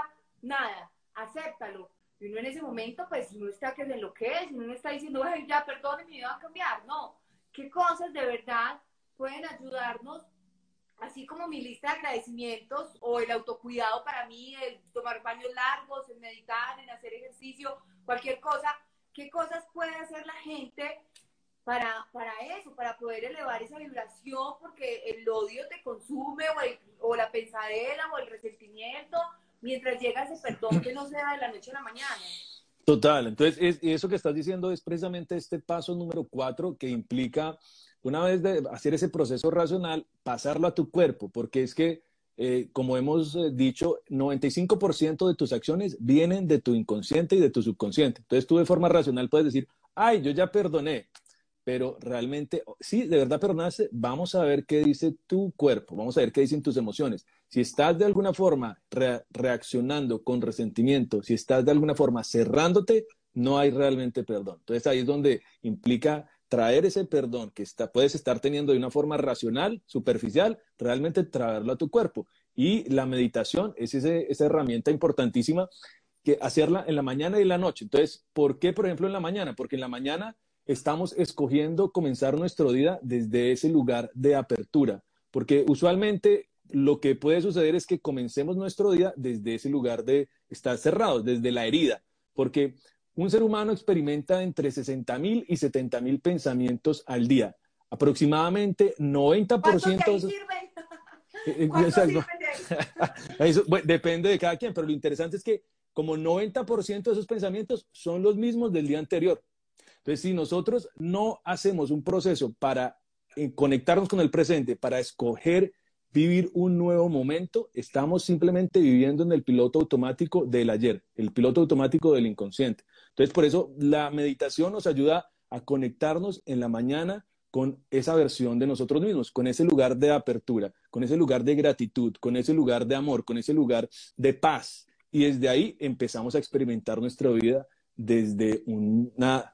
nada, acéptalo. Y uno en ese momento, pues, no está que que es, uno no está diciendo, ay, ya, perdone, mi vida va a cambiar. No, ¿qué cosas de verdad pueden ayudarnos así como mi lista de agradecimientos o el autocuidado para mí, el tomar baños largos, el meditar, en hacer ejercicio, cualquier cosa, ¿qué cosas puede hacer la gente para, para eso, para poder elevar esa vibración? Porque el odio te consume o, o la pensadera o el resentimiento mientras llega ese perdón que no se da de la noche a la mañana. Total, entonces eso que estás diciendo es precisamente este paso número cuatro que implica una vez de hacer ese proceso racional, pasarlo a tu cuerpo, porque es que, eh, como hemos eh, dicho, 95% de tus acciones vienen de tu inconsciente y de tu subconsciente. Entonces tú de forma racional puedes decir, ay, yo ya perdoné, pero realmente, sí, de verdad perdonaste, vamos a ver qué dice tu cuerpo, vamos a ver qué dicen tus emociones. Si estás de alguna forma reaccionando con resentimiento, si estás de alguna forma cerrándote, no hay realmente perdón. Entonces ahí es donde implica traer ese perdón que está, puedes estar teniendo de una forma racional, superficial, realmente traerlo a tu cuerpo. Y la meditación es esa herramienta importantísima que hacerla en la mañana y en la noche. Entonces, ¿por qué, por ejemplo, en la mañana? Porque en la mañana estamos escogiendo comenzar nuestro día desde ese lugar de apertura, porque usualmente lo que puede suceder es que comencemos nuestro día desde ese lugar de estar cerrados, desde la herida, porque un ser humano experimenta entre 60.000 y 70.000 pensamientos al día. Aproximadamente 90% de esos... Eh, [laughs] Eso, depende de cada quien, pero lo interesante es que como 90% de esos pensamientos son los mismos del día anterior. Entonces, si nosotros no hacemos un proceso para eh, conectarnos con el presente, para escoger vivir un nuevo momento, estamos simplemente viviendo en el piloto automático del ayer, el piloto automático del inconsciente. Entonces, por eso la meditación nos ayuda a conectarnos en la mañana con esa versión de nosotros mismos, con ese lugar de apertura, con ese lugar de gratitud, con ese lugar de amor, con ese lugar de paz. Y desde ahí empezamos a experimentar nuestra vida desde una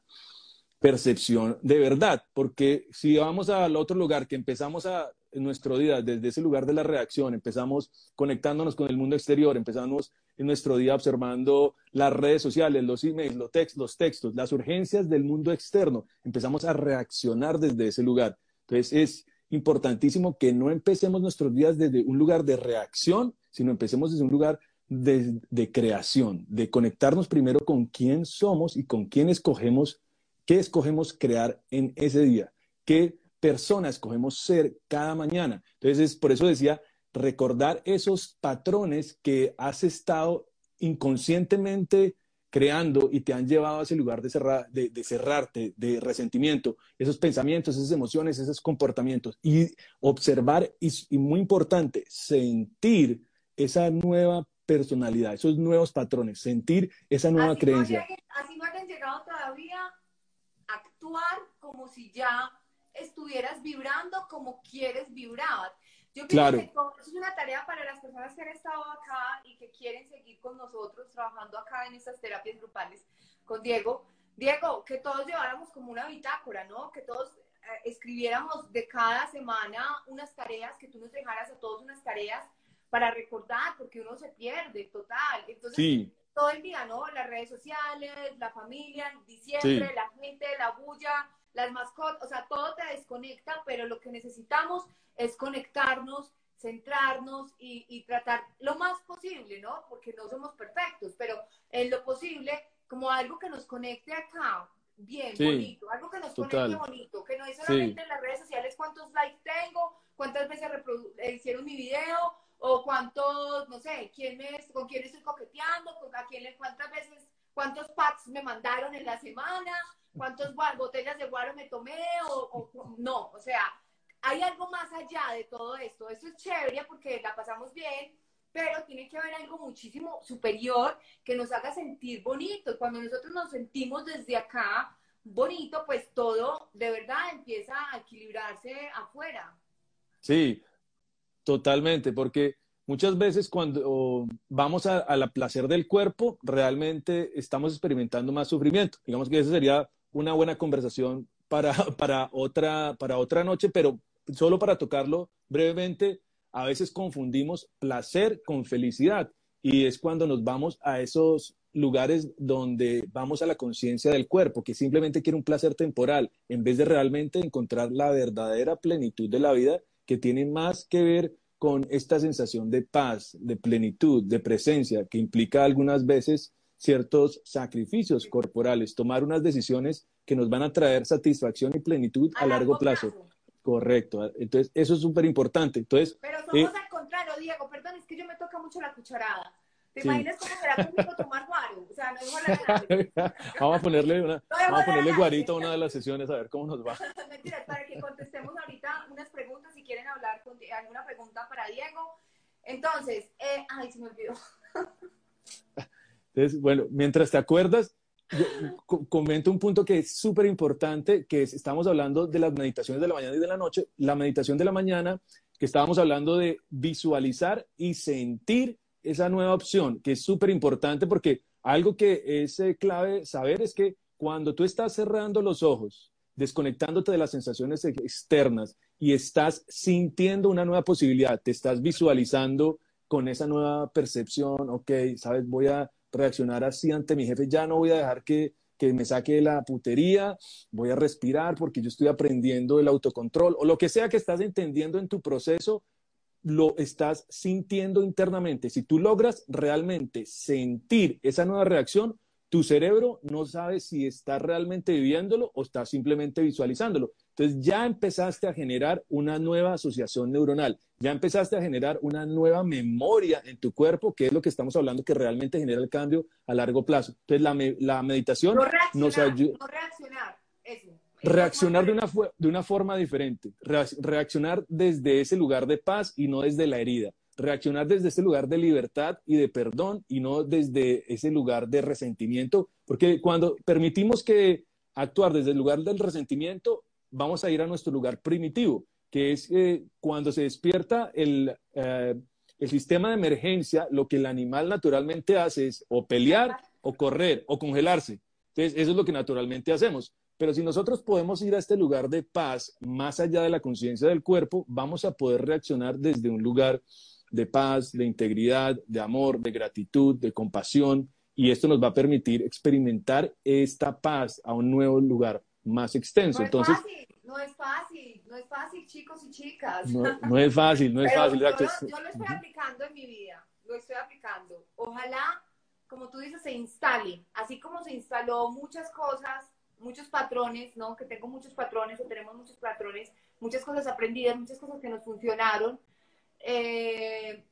percepción de verdad, porque si vamos al otro lugar que empezamos a nuestro día, desde ese lugar de la reacción, empezamos conectándonos con el mundo exterior, empezamos en nuestro día observando las redes sociales, los emails, los, los textos, las urgencias del mundo externo, empezamos a reaccionar desde ese lugar. Entonces es importantísimo que no empecemos nuestros días desde un lugar de reacción, sino empecemos desde un lugar de, de creación, de conectarnos primero con quién somos y con quién escogemos, qué escogemos crear en ese día, qué persona escogemos ser cada mañana. Entonces, por eso decía, recordar esos patrones que has estado inconscientemente creando y te han llevado a ese lugar de, cerrar, de, cerrarte, de resentimiento, esos pensamientos, esas emociones, esos comportamientos y observar y, muy importante, sentir esa nueva personalidad, esos nuevos patrones, sentir esa nueva creencia. así no hayan llegado todavía, actuar como si ya estuvieras vibrando como quieres vibrar. Yo pienso que eso es una tarea para las personas que han estado acá y que quieren seguir con nosotros trabajando acá en estas terapias grupales con Diego. Diego, que todos lleváramos como una bitácora, ¿no? Que todos eh, escribiéramos de cada semana unas tareas, que tú nos dejaras a todos unas tareas para recordar, porque uno se pierde, total. Entonces, todo el día, ¿no? Las redes sociales, la familia, diciembre, la gente, la bulla, las mascotas, o sea, todo te desconecta, pero lo que necesitamos es conectarnos, centrarnos y, tratar lo más posible, ¿no? Porque no somos perfectos, pero en lo posible, como algo que nos conecte acá, bien, bonito, algo que nos conecte bonito, que no es solamente en las redes sociales cuántos likes tengo, cuántas veces hicieron mi video, o cuántos, no sé, quién es, con quién estoy coqueteando, con a quién, cuántas veces, cuántos packs me mandaron en la semana, cuántas botellas de guaro me tomé, o, no, o sea, hay algo más allá de todo esto. Esto es chévere porque la pasamos bien, pero tiene que haber algo muchísimo superior que nos haga sentir bonito. Cuando nosotros nos sentimos desde acá bonito, pues todo de verdad empieza a equilibrarse afuera. Sí, totalmente, porque muchas veces cuando vamos al placer del cuerpo, realmente estamos experimentando más sufrimiento. Digamos que esa sería una buena conversación para, [laughs] para, otra, para otra noche, pero solo para tocarlo brevemente, a veces confundimos placer con felicidad y es cuando nos vamos a esos lugares donde vamos a la conciencia del cuerpo, que simplemente quiere un placer temporal, en vez de realmente encontrar la verdadera plenitud de la vida que tiene más que ver con esta sensación de paz, de plenitud, de presencia, que implica algunas veces ciertos sacrificios corporales, tomar unas decisiones que nos van a traer satisfacción y plenitud a, largo, plazo. Correcto. Entonces, eso es súper importante. Entonces, Pero somos eh, al contrario, Diego. Perdón, es que yo me toca mucho la cucharada. ¿Te imaginas cómo será conmigo tomar guaro? O sea, no es [laughs] Vamos a ponerle, una, vamos a ponerle guarito a una de las sesiones a ver cómo nos va. [laughs] Mentira, para que contestemos ahorita unas preguntas, si quieren hablar con alguna pregunta para Diego. Entonces, eh, ay, se me olvidó. [laughs] Entonces, bueno, mientras te acuerdas, comento un punto que es súper importante, que es, estamos hablando de las meditaciones de la mañana y de la noche. La meditación de la mañana, que estábamos hablando de visualizar y sentir esa nueva opción, que es súper importante porque algo que es eh, clave saber es que cuando tú estás cerrando los ojos, desconectándote de las sensaciones externas y estás sintiendo una nueva posibilidad, te estás visualizando con esa nueva percepción, ok, sabes, voy a reaccionar así ante mi jefe, ya no voy a dejar que, que me saque la putería, voy a respirar porque yo estoy aprendiendo el autocontrol o lo que sea que estás entendiendo en tu proceso, lo estás sintiendo internamente. Si tú logras realmente sentir esa nueva reacción, tu cerebro no sabe si está realmente viviéndolo o está simplemente visualizándolo. Entonces ya empezaste a generar una nueva asociación neuronal, ya empezaste a generar una nueva memoria en tu cuerpo, que es lo que estamos hablando que realmente genera el cambio a largo plazo. Entonces la, la meditación nos ayuda... No reaccionar, eso. Reaccionar de una, de una forma diferente, reaccionar desde ese lugar de paz y no desde la herida reaccionar desde ese lugar de libertad y de perdón y no desde ese lugar de resentimiento, porque cuando permitimos que actuar desde el lugar del resentimiento, vamos a ir a nuestro lugar primitivo, que es eh, cuando se despierta el, eh, el sistema de emergencia, lo que el animal naturalmente hace es o pelear o correr o congelarse. Entonces, eso es lo que naturalmente hacemos. Pero si nosotros podemos ir a este lugar de paz, más allá de la conciencia del cuerpo, vamos a poder reaccionar desde un lugar de paz, de integridad, de amor, de gratitud, de compasión, y esto nos va a permitir experimentar esta paz a un nuevo lugar más extenso. No Entonces, es fácil, no es fácil, no es fácil, chicos y chicas. No, [laughs] es fácil, no es fácil. Yo, yo, lo estoy aplicando en mi vida, lo estoy aplicando. Ojalá, como tú dices, se instale, así como se instaló muchas cosas, muchos patrones, ¿no? Que tengo muchos patrones o tenemos muchos patrones, muchas cosas aprendidas, muchas cosas que nos funcionaron eh,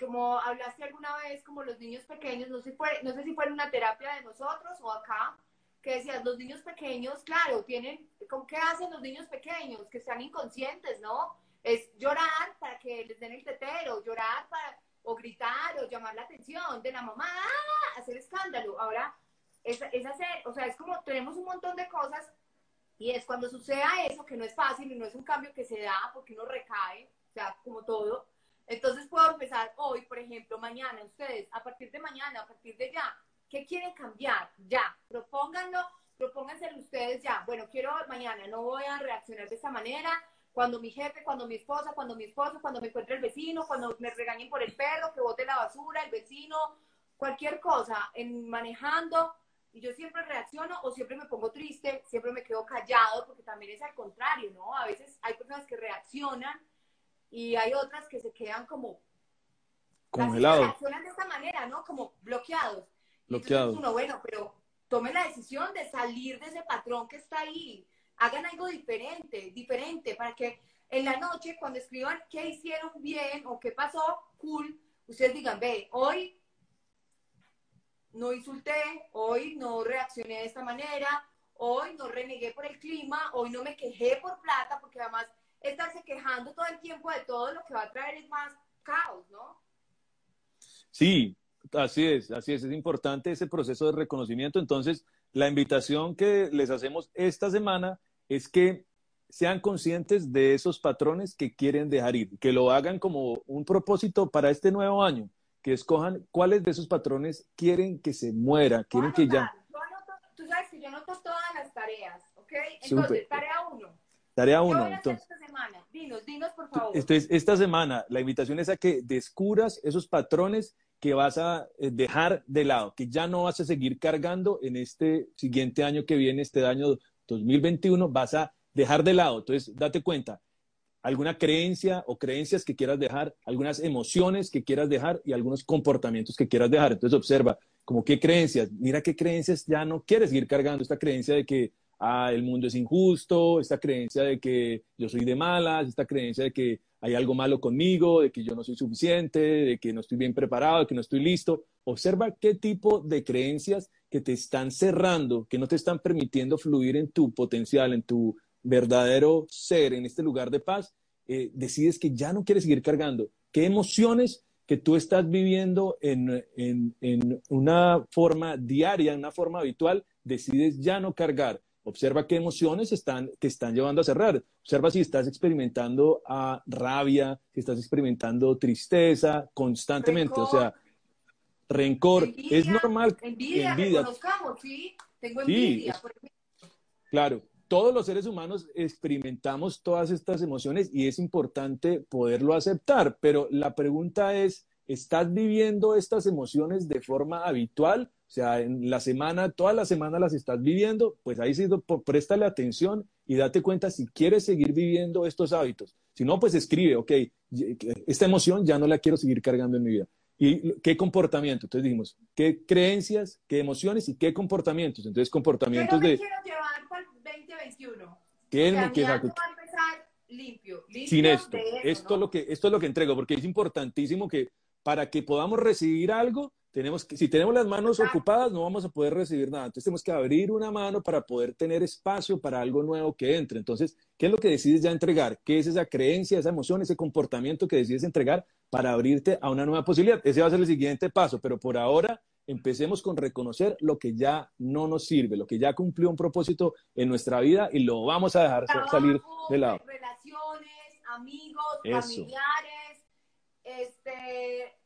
como hablaste alguna vez, como los niños pequeños, no sé, no sé si fue en una terapia de nosotros o acá, que decías, los niños pequeños, claro, tienen, ¿con qué hacen los niños pequeños? Que están inconscientes, ¿no? Es llorar para que les den el tetero, llorar para, o gritar, o llamar la atención de la mamá, ¡ah! hacer escándalo. Ahora, es, es hacer, o sea, es como, tenemos un montón de cosas, y es cuando suceda eso, que no es fácil y no es un cambio que se da porque uno recae, o sea, como todo. Entonces puedo empezar hoy, por ejemplo, mañana, ustedes, a partir de mañana, a partir de ya, ¿qué quieren cambiar? Ya, propónganlo, propónganse ustedes ya. Bueno, quiero mañana, no voy a reaccionar de esta manera. Cuando mi jefe, cuando mi esposa, cuando mi esposo, cuando me encuentre el vecino, cuando me regañen por el perro, que bote la basura, el vecino, cualquier cosa, en manejando, y yo siempre reacciono o siempre me pongo triste, siempre me quedo callado, porque también es al contrario, ¿no? A veces hay personas que reaccionan y hay otras que se quedan como congelados. Reaccionan de esta manera, ¿no? Como bloqueados. Bloqueados. Uno, bueno, pero tome la decisión de salir de ese patrón que está ahí. Hagan algo diferente, diferente, para que en la noche, cuando escriban qué hicieron bien o qué pasó, cool, ustedes digan, ve, hoy no insulté, hoy no reaccioné de esta manera, hoy no renegué por el clima, hoy no me quejé por plata, porque además estarse quejando todo el tiempo de todo lo que va a traer es más caos, ¿no? Sí, así es, así es, es importante ese proceso de reconocimiento. Entonces, la invitación que les hacemos esta semana es que sean conscientes de esos patrones que quieren dejar ir, que lo hagan como un propósito para este nuevo año, que escojan cuáles de esos patrones quieren que se muera, quieren que ya... tú sabes que yo anoto todas las tareas, ¿ok? Entonces, tarea uno. Tarea uno. Entonces, esta semana? Dinos, dinos por favor. Entonces, esta semana la invitación es a que descubras esos patrones que vas a eh, dejar de lado, que ya no vas a seguir cargando en este siguiente año que viene, este año 2021, vas a dejar de lado. Entonces, date cuenta, alguna creencia o creencias que quieras dejar, algunas emociones que quieras dejar y algunos comportamientos que quieras dejar. Entonces, observa, como qué creencias, mira qué creencias ya no quieres seguir cargando, esta creencia de que ah, el mundo es injusto, esta creencia de que yo soy de malas, esta creencia de que hay algo malo conmigo, de que yo no soy suficiente, de que no estoy bien preparado, de que no estoy listo. Observa qué tipo de creencias que te están cerrando, que no te están permitiendo fluir en tu potencial, en tu verdadero ser, en este lugar de paz, eh, decides que ya no quieres seguir cargando. ¿Qué emociones que tú estás viviendo en, en, una forma diaria, en una forma habitual, decides ya no cargar? Observa qué emociones están, te están llevando a cerrar. Observa si estás experimentando ah, rabia, si estás experimentando tristeza constantemente. O sea, rencor. es normal. Envidia, envidia. ¿sí? Tengo envidia, Claro, todos los seres humanos experimentamos todas estas emociones y es importante poderlo aceptar, pero la pregunta es, ¿estás viviendo estas emociones de forma habitual? O sea, en la semana, toda la semana las estás viviendo, pues ahí sí, préstale atención y date cuenta si quieres seguir viviendo estos hábitos. Si no, pues escribe, ok, esta emoción ya no la quiero seguir cargando en mi vida. ¿Y qué comportamiento? Entonces dijimos, ¿qué creencias, qué emociones y qué comportamientos? Entonces, comportamientos de... quiero llevar para el 2021. ¿Qué es lo que va a empezar limpio, limpio Sin esto. esto, es lo que, esto es lo que entrego, porque es importantísimo que para que podamos recibir algo, tenemos que, si tenemos las manos ocupadas, no vamos a poder recibir nada. Entonces tenemos que abrir una mano para poder tener espacio para algo nuevo que entre. Entonces, ¿qué es lo que decides ya entregar? ¿Qué es esa creencia, esa emoción, ese comportamiento que decides entregar para abrirte a una nueva posibilidad? Ese va a ser el siguiente paso, pero por ahora empecemos con reconocer lo que ya no nos sirve, lo que ya cumplió un propósito en nuestra vida y lo vamos a dejar salir de lado. Relaciones, amigos, familiares, este,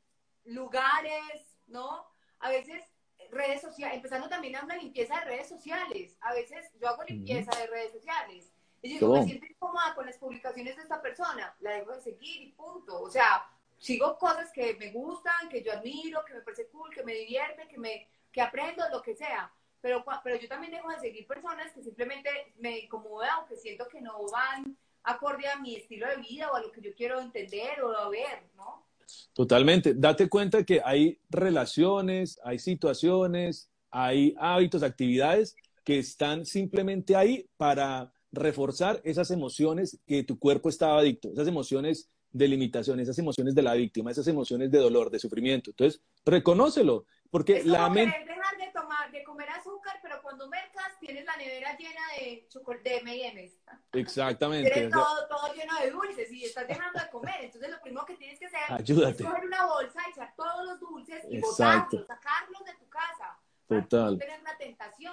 lugares, ¿no? A veces redes sociales, empezando también a una limpieza de redes sociales. A veces yo hago limpieza de redes sociales. Y yo me siento incómoda con las publicaciones de esta persona, la dejo de seguir y punto. O sea, sigo cosas que me gustan, que yo admiro, que me parece cool, que me divierte, que me que aprendo, lo que sea. Pero, pero yo también dejo de seguir personas que simplemente me incomodan o que siento que no van acorde a mi estilo de vida o a lo que yo quiero entender o a ver, ¿no? Totalmente. Date cuenta que hay relaciones, hay situaciones, hay hábitos, actividades que están simplemente ahí para reforzar esas emociones que tu cuerpo estaba adicto, esas emociones de limitación, esas emociones de la víctima, esas emociones de dolor, de sufrimiento. Entonces, reconócelo, porque la mente... dejar de, tomar, de comer azúcar, pero cuando mercas tienes la nevera llena de, de M&M's. Exactamente. Tienes todo, todo, lleno de dulces y estás dejando de comer. Entonces, lo primero que tienes que hacer Ayúdate. es coger una bolsa, echar todos los dulces y botarlos, sacarlos de tu casa. Total.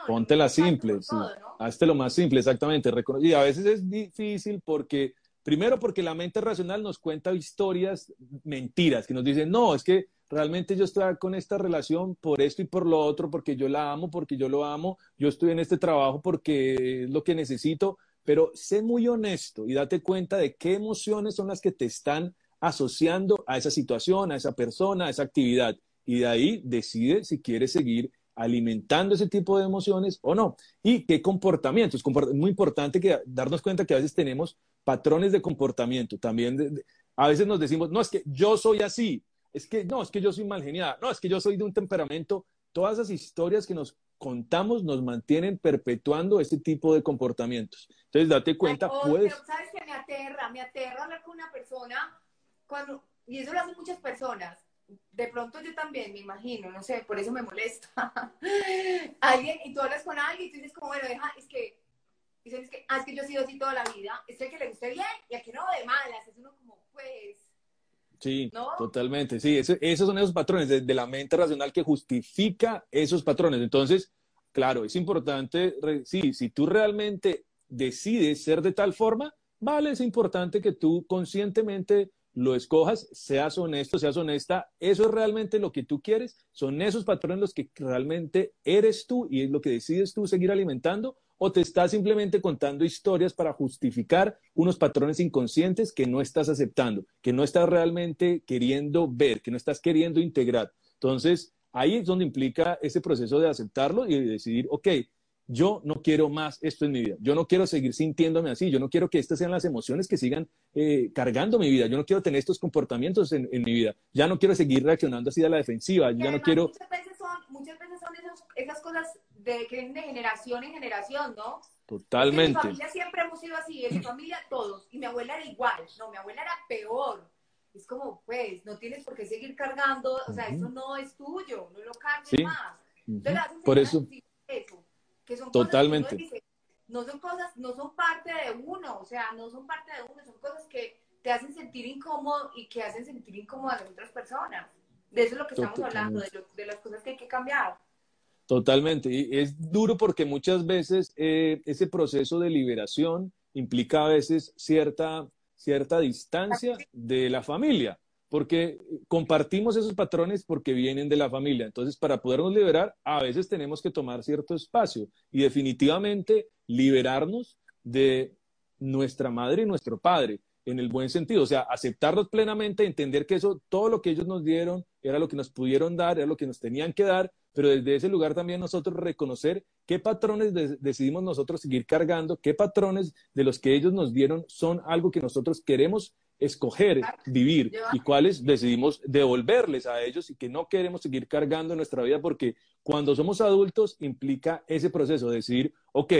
No tener la simple, sí. Hazte lo más simple, exactamente. Y a veces es difícil porque Primero porque la mente racional nos cuenta historias mentiras, que nos dicen, no, es que realmente yo estoy con esta relación por esto y por lo otro, porque yo la amo, porque yo lo amo, yo estoy en este trabajo porque es lo que necesito, pero sé muy honesto y date cuenta de qué emociones son las que te están asociando a esa situación, a esa persona, a esa actividad. y de ahí decide si quiere seguir alimentando ese tipo de emociones o no. Y qué comportamientos. Es muy importante que darnos cuenta que a veces tenemos patrones de comportamiento. También a veces nos decimos, no, es que yo soy así, es que no, es que yo soy mal geniada, no, es que yo soy de un temperamento. Todas esas historias que nos contamos nos mantienen perpetuando este tipo de comportamientos. Entonces, date cuenta, puedes... Pero sabes que me aterra, me aterra hablar con una persona cuando, y eso lo hacen muchas personas, de pronto yo también, me imagino, no sé, por eso me molesta. [laughs] alguien, y tú hablas con alguien y tú dices como, bueno, deja, es que, dicen, es que, ah, es que yo he sido así toda la vida, es que, que le guste bien y aquí no de malas, es uno como, pues... Sí, totalmente, sí, esos son esos patrones de, de, la mente racional que justifica esos patrones. Entonces, claro, es importante, sí, si tú realmente decides ser de tal forma, vale, es importante que tú conscientemente lo escojas, seas honesto, seas honesta, eso es realmente lo que tú quieres, son esos patrones los que realmente eres tú y es lo que decides tú seguir alimentando, o te estás simplemente contando historias para justificar unos patrones inconscientes que no estás aceptando, que no estás realmente queriendo ver, que no estás queriendo integrar. Entonces, ahí es donde implica ese proceso de aceptarlo y de decidir, ok, yo no quiero más esto en mi vida, yo no quiero seguir sintiéndome así, yo no quiero que estas sean las emociones que sigan eh, cargando mi vida, yo no quiero tener estos comportamientos en, mi vida, ya no quiero seguir reaccionando así a la defensiva, ya no quiero... Muchas veces son, muchas veces son esas cosas de, que de generación en generación, ¿no? Totalmente. En mi familia siempre hemos sido así, en mi familia todos, y mi abuela era igual, no, mi abuela era peor. Es como, pues, no tienes por qué seguir cargando, o sea, eso no es tuyo, no lo cargues más. Por eso que son Totalmente. Cosas que no son cosas, no son parte de uno, o sea, no son parte de uno, son cosas que te hacen sentir incómodo y que hacen sentir incómodo a otras personas. De eso es lo que estamos hablando, de, las cosas que hay que cambiar. Totalmente. Y es duro porque muchas veces eh, ese proceso de liberación implica a veces cierta, cierta distancia de la familia porque compartimos esos patrones porque vienen de la familia. Entonces, para podernos liberar, a veces tenemos que tomar cierto espacio y definitivamente liberarnos de nuestra madre y nuestro padre en el buen sentido, o sea, aceptarlos plenamente, entender que eso, todo lo que ellos nos dieron, era lo que nos pudieron dar, era lo que nos tenían que dar, pero desde ese lugar también nosotros reconocer qué patrones decidimos nosotros seguir cargando, qué patrones de los que ellos nos dieron son algo que nosotros queremos escoger vivir y cuáles decidimos devolverles a ellos y que no queremos seguir cargando nuestra vida porque cuando somos adultos implica ese proceso de decir, ok,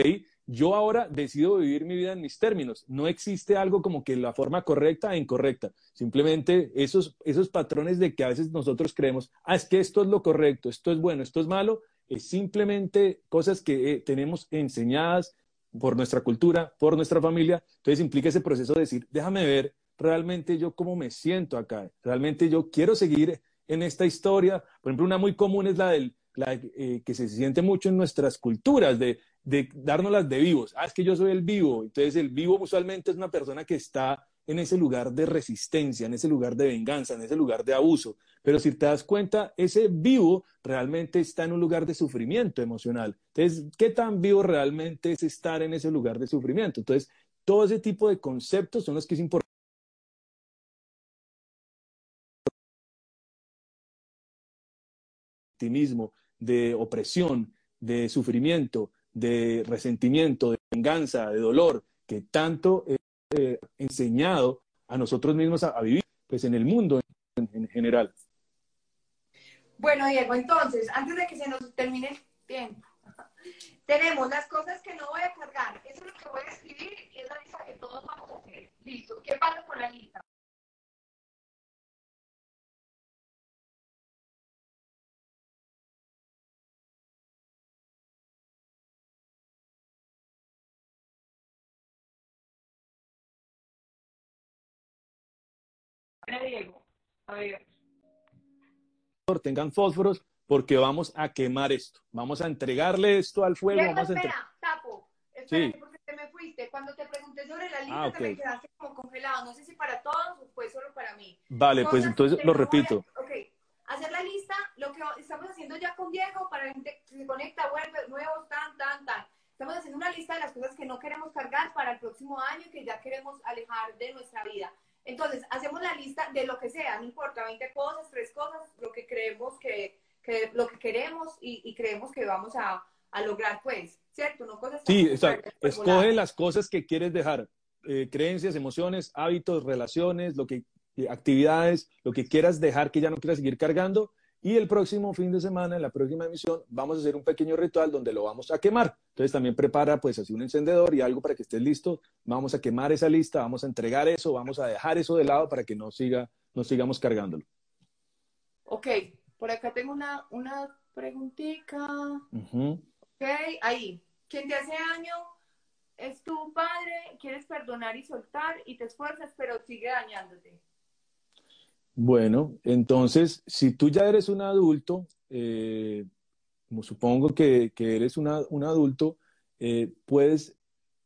yo ahora decido vivir mi vida en mis términos. No existe algo como que la forma correcta e incorrecta. Simplemente esos, esos patrones de que a veces nosotros creemos, ah, es que esto es lo correcto, esto es bueno, esto es malo, es simplemente cosas que eh, tenemos enseñadas por nuestra cultura, por nuestra familia. Entonces implica ese proceso de decir, déjame ver realmente yo cómo me siento acá, realmente yo quiero seguir en esta historia. Por ejemplo, una muy común es la del la, eh, que se siente mucho en nuestras culturas, de, de darnos las de vivos. Ah, es que yo soy el vivo. Entonces, el vivo usualmente es una persona que está en ese lugar de resistencia, en ese lugar de venganza, en ese lugar de abuso. Pero si te das cuenta, ese vivo realmente está en un lugar de sufrimiento emocional. Entonces, ¿qué tan vivo realmente es estar en ese lugar de sufrimiento? Entonces, todo ese tipo de conceptos son los que es importante victimismo, de opresión, de sufrimiento, de resentimiento, de venganza, de dolor, que tanto he eh, enseñado a nosotros mismos a, vivir pues, en el mundo en, general. Bueno, Diego, entonces, antes de que se nos termine el tiempo, [laughs] tenemos las cosas que no voy a cargar. Eso es lo que voy a escribir y es la lista que todos vamos a hacer. Listo. ¿Qué pasa con la lista? Diego. A ver. Tengan fósforos porque vamos a quemar esto. Vamos a entregarle esto al fuego. Diego, vamos espera, tapo. Espera, sí. porque te me fuiste. Cuando te pregunté sobre la lista, ah, okay. te me quedaste como congelado. No sé si para todos o fue solo para mí. Vale, pues entonces lo repito. ok. Hacer la lista, lo que estamos haciendo ya con Diego, para la gente que se conecta, vuelve, nuevos, tan, tan, tan. Estamos haciendo una lista de las cosas que no queremos cargar para el próximo año, que ya queremos alejar de nuestra vida. Entonces, hacemos la lista de lo que sea, no importa, 20 cosas, tres cosas, lo que creemos que, que lo que queremos y, y creemos que vamos a, a, lograr, pues, ¿cierto? No cosas sí, exacto. Escoge las cosas que quieres dejar, eh, creencias, emociones, hábitos, relaciones, lo que, eh, actividades, lo que quieras dejar que ya no quieras seguir cargando y el próximo fin de semana, en la próxima emisión, vamos a hacer un pequeño ritual donde lo vamos a quemar. Entonces también prepara pues así un encendedor y algo para que estés listo. Vamos a quemar esa lista, vamos a entregar eso, vamos a dejar eso de lado para que no, siga, no sigamos cargándolo. Ok, por acá tengo una, una preguntita. Ok, ahí. Quien te hace daño es tu padre, quieres perdonar y soltar y te esfuerzas, pero sigue dañándote. Bueno, entonces, si tú ya eres un adulto, eh, como supongo que, eres un adulto, eh, puedes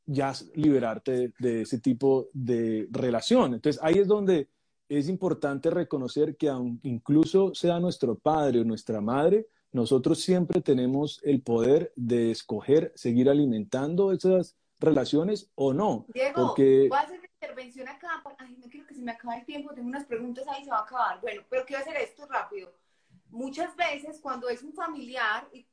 ya liberarte de, ese tipo de relación. Entonces, ahí es donde es importante reconocer que aun, incluso sea nuestro padre o nuestra madre, nosotros siempre tenemos el poder de escoger seguir alimentando esas relaciones o no. Diego, porque... voy a hacer intervención acá. Ay, no quiero que se me acabe el tiempo, tengo unas preguntas ahí, se va a acabar. Bueno, pero quiero hacer esto rápido. Muchas veces cuando es un familiar y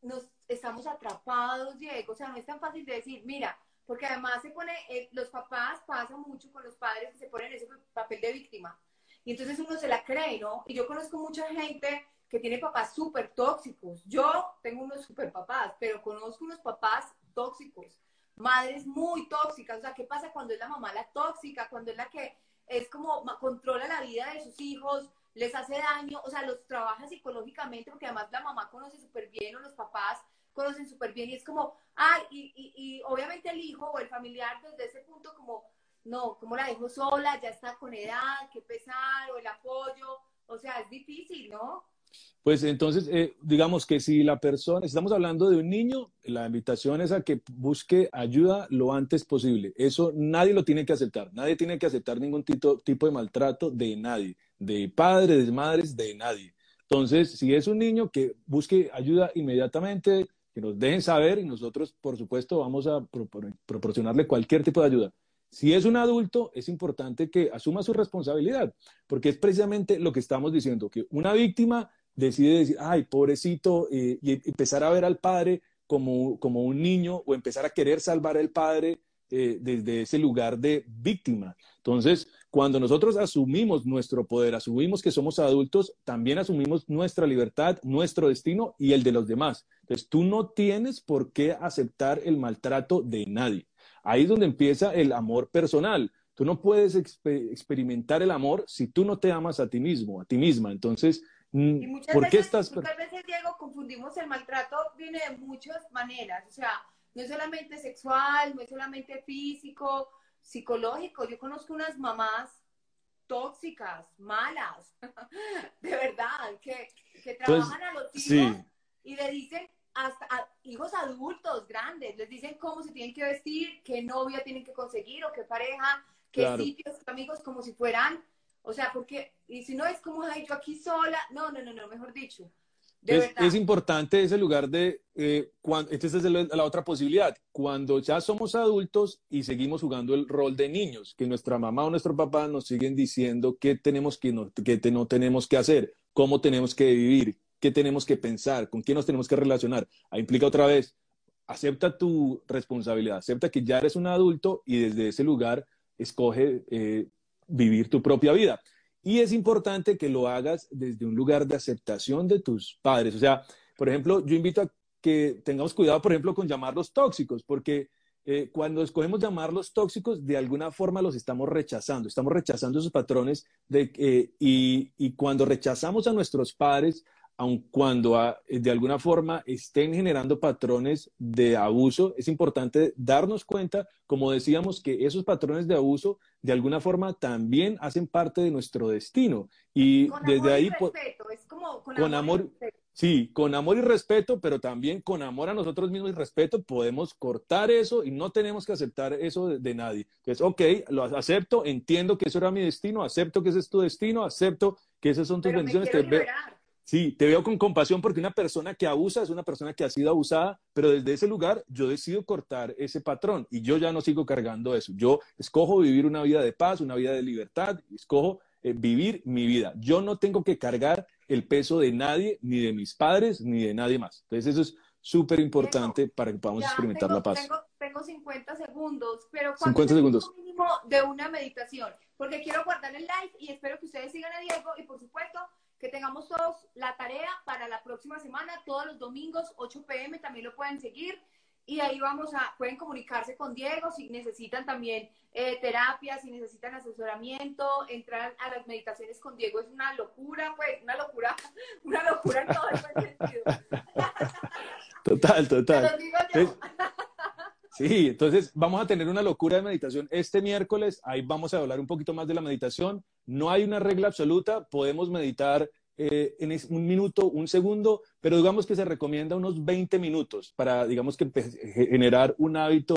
nos estamos atrapados, Diego, o sea, no es tan fácil de decir, mira, porque además se pone, eh, los papás pasa mucho con los padres que se ponen ese papel de víctima. Y entonces uno se la cree, ¿no? Y yo conozco mucha gente que tiene papás súper tóxicos. Yo tengo unos súper papás, pero conozco unos papás tóxicos madres muy tóxicas. O sea, ¿qué pasa cuando es la mamá la tóxica? Cuando es la que es como controla la vida de sus hijos, les hace daño, o sea, los trabaja psicológicamente, porque además la mamá conoce súper bien o los papás conocen súper bien y es como, ay, y, y, y, obviamente el hijo o el familiar desde ese punto como, no, como la dejo sola, ya está con edad, qué pesar, o el apoyo, o sea, es difícil, ¿no? Pues entonces, eh, digamos que si la persona, estamos hablando de un niño, la invitación es a que busque ayuda lo antes posible. Eso nadie lo tiene que aceptar. Nadie tiene que aceptar ningún tipo, tipo de maltrato de nadie, de padres, de madres, de nadie. Entonces, si es un niño, que busque ayuda inmediatamente, que nos dejen saber y nosotros, por supuesto, vamos a proporcionarle cualquier tipo de ayuda. Si es un adulto, es importante que asuma su responsabilidad, porque es precisamente lo que estamos diciendo, que una víctima decide decir, ay, pobrecito, eh, y empezar a ver al padre como, como, un niño o empezar a querer salvar al padre eh, desde ese lugar de víctima. Entonces, cuando nosotros asumimos nuestro poder, asumimos que somos adultos, también asumimos nuestra libertad, nuestro destino y el de los demás. Entonces, tú no tienes por qué aceptar el maltrato de nadie. Ahí es donde empieza el amor personal. Tú no puedes experimentar el amor si tú no te amas a ti mismo, a ti misma. Entonces, y muchas ¿Por veces, estás... muchas veces, Diego, confundimos el maltrato, viene de muchas maneras. O sea, no es solamente sexual, no es solamente físico, psicológico. Yo conozco unas mamás tóxicas, malas, [laughs] de verdad, que, que pues, trabajan a los hijos y le dicen hasta a hijos adultos, grandes, les dicen cómo se tienen que vestir, qué novia tienen que conseguir o qué pareja, qué sitios, amigos, como si fueran o sea, porque, y si no es como, ay, yo aquí sola, no, no, no, no, mejor dicho. es, importante ese lugar de, eh, cuando, esta es la, otra posibilidad, cuando ya somos adultos y seguimos jugando el rol de niños, que nuestra mamá o nuestro papá nos siguen diciendo qué tenemos que no, qué no tenemos que hacer, cómo tenemos que vivir, qué tenemos que pensar, con quién nos tenemos que relacionar. Ahí implica otra vez, acepta tu responsabilidad, acepta que ya eres un adulto y desde ese lugar escoge eh, vivir tu propia vida. Y es importante que lo hagas desde un lugar de aceptación de tus padres. O sea, por ejemplo, yo invito a que tengamos cuidado, por ejemplo, con llamarlos tóxicos, porque eh, cuando escogemos llamarlos tóxicos, de alguna forma los estamos rechazando, estamos rechazando esos patrones de, eh, y, y, cuando rechazamos a nuestros padres, aun cuando ah, de alguna forma estén generando patrones de abuso, es importante darnos cuenta, como decíamos, que esos patrones de abuso de alguna forma también hacen parte de nuestro destino. Y desde ahí... Respeto. Es como con, amor, Sí, con amor y respeto, pero también con amor a nosotros mismos y respeto podemos cortar eso y no tenemos que aceptar eso de, nadie. Entonces, ok, lo acepto, entiendo que eso era mi destino, acepto que ese es tu destino, acepto que esas son tus bendiciones. Sí, te veo con compasión porque una persona que abusa es una persona que ha sido abusada, pero desde ese lugar yo decido cortar ese patrón y yo ya no sigo cargando eso. Yo escojo vivir una vida de paz, una vida de libertad, escojo eh, vivir mi vida. Yo no tengo que cargar el peso de nadie, ni de mis padres, ni de nadie más. Entonces eso es súper importante para que podamos experimentar la paz. Tengo, tengo, 50 segundos, pero 50 segundos. mínimo de una meditación? Porque quiero guardar el live y espero que ustedes sigan a Diego y por supuesto que tengamos todos la tarea para la próxima semana, todos los domingos, 8 pm, también lo pueden seguir. Y ahí vamos a, pueden comunicarse con Diego si necesitan también eh, terapia, si necesitan asesoramiento, entrar a las meditaciones con Diego es una locura, pues, una locura, [laughs] una locura en todo el sentido. Total, total. [laughs] Sí, entonces vamos a tener una locura de meditación este miércoles. Ahí vamos a hablar un poquito más de la meditación. No hay una regla absoluta, podemos meditar eh, en un minuto, un segundo, pero digamos que se recomienda unos 20 minutos para, digamos que generar un hábito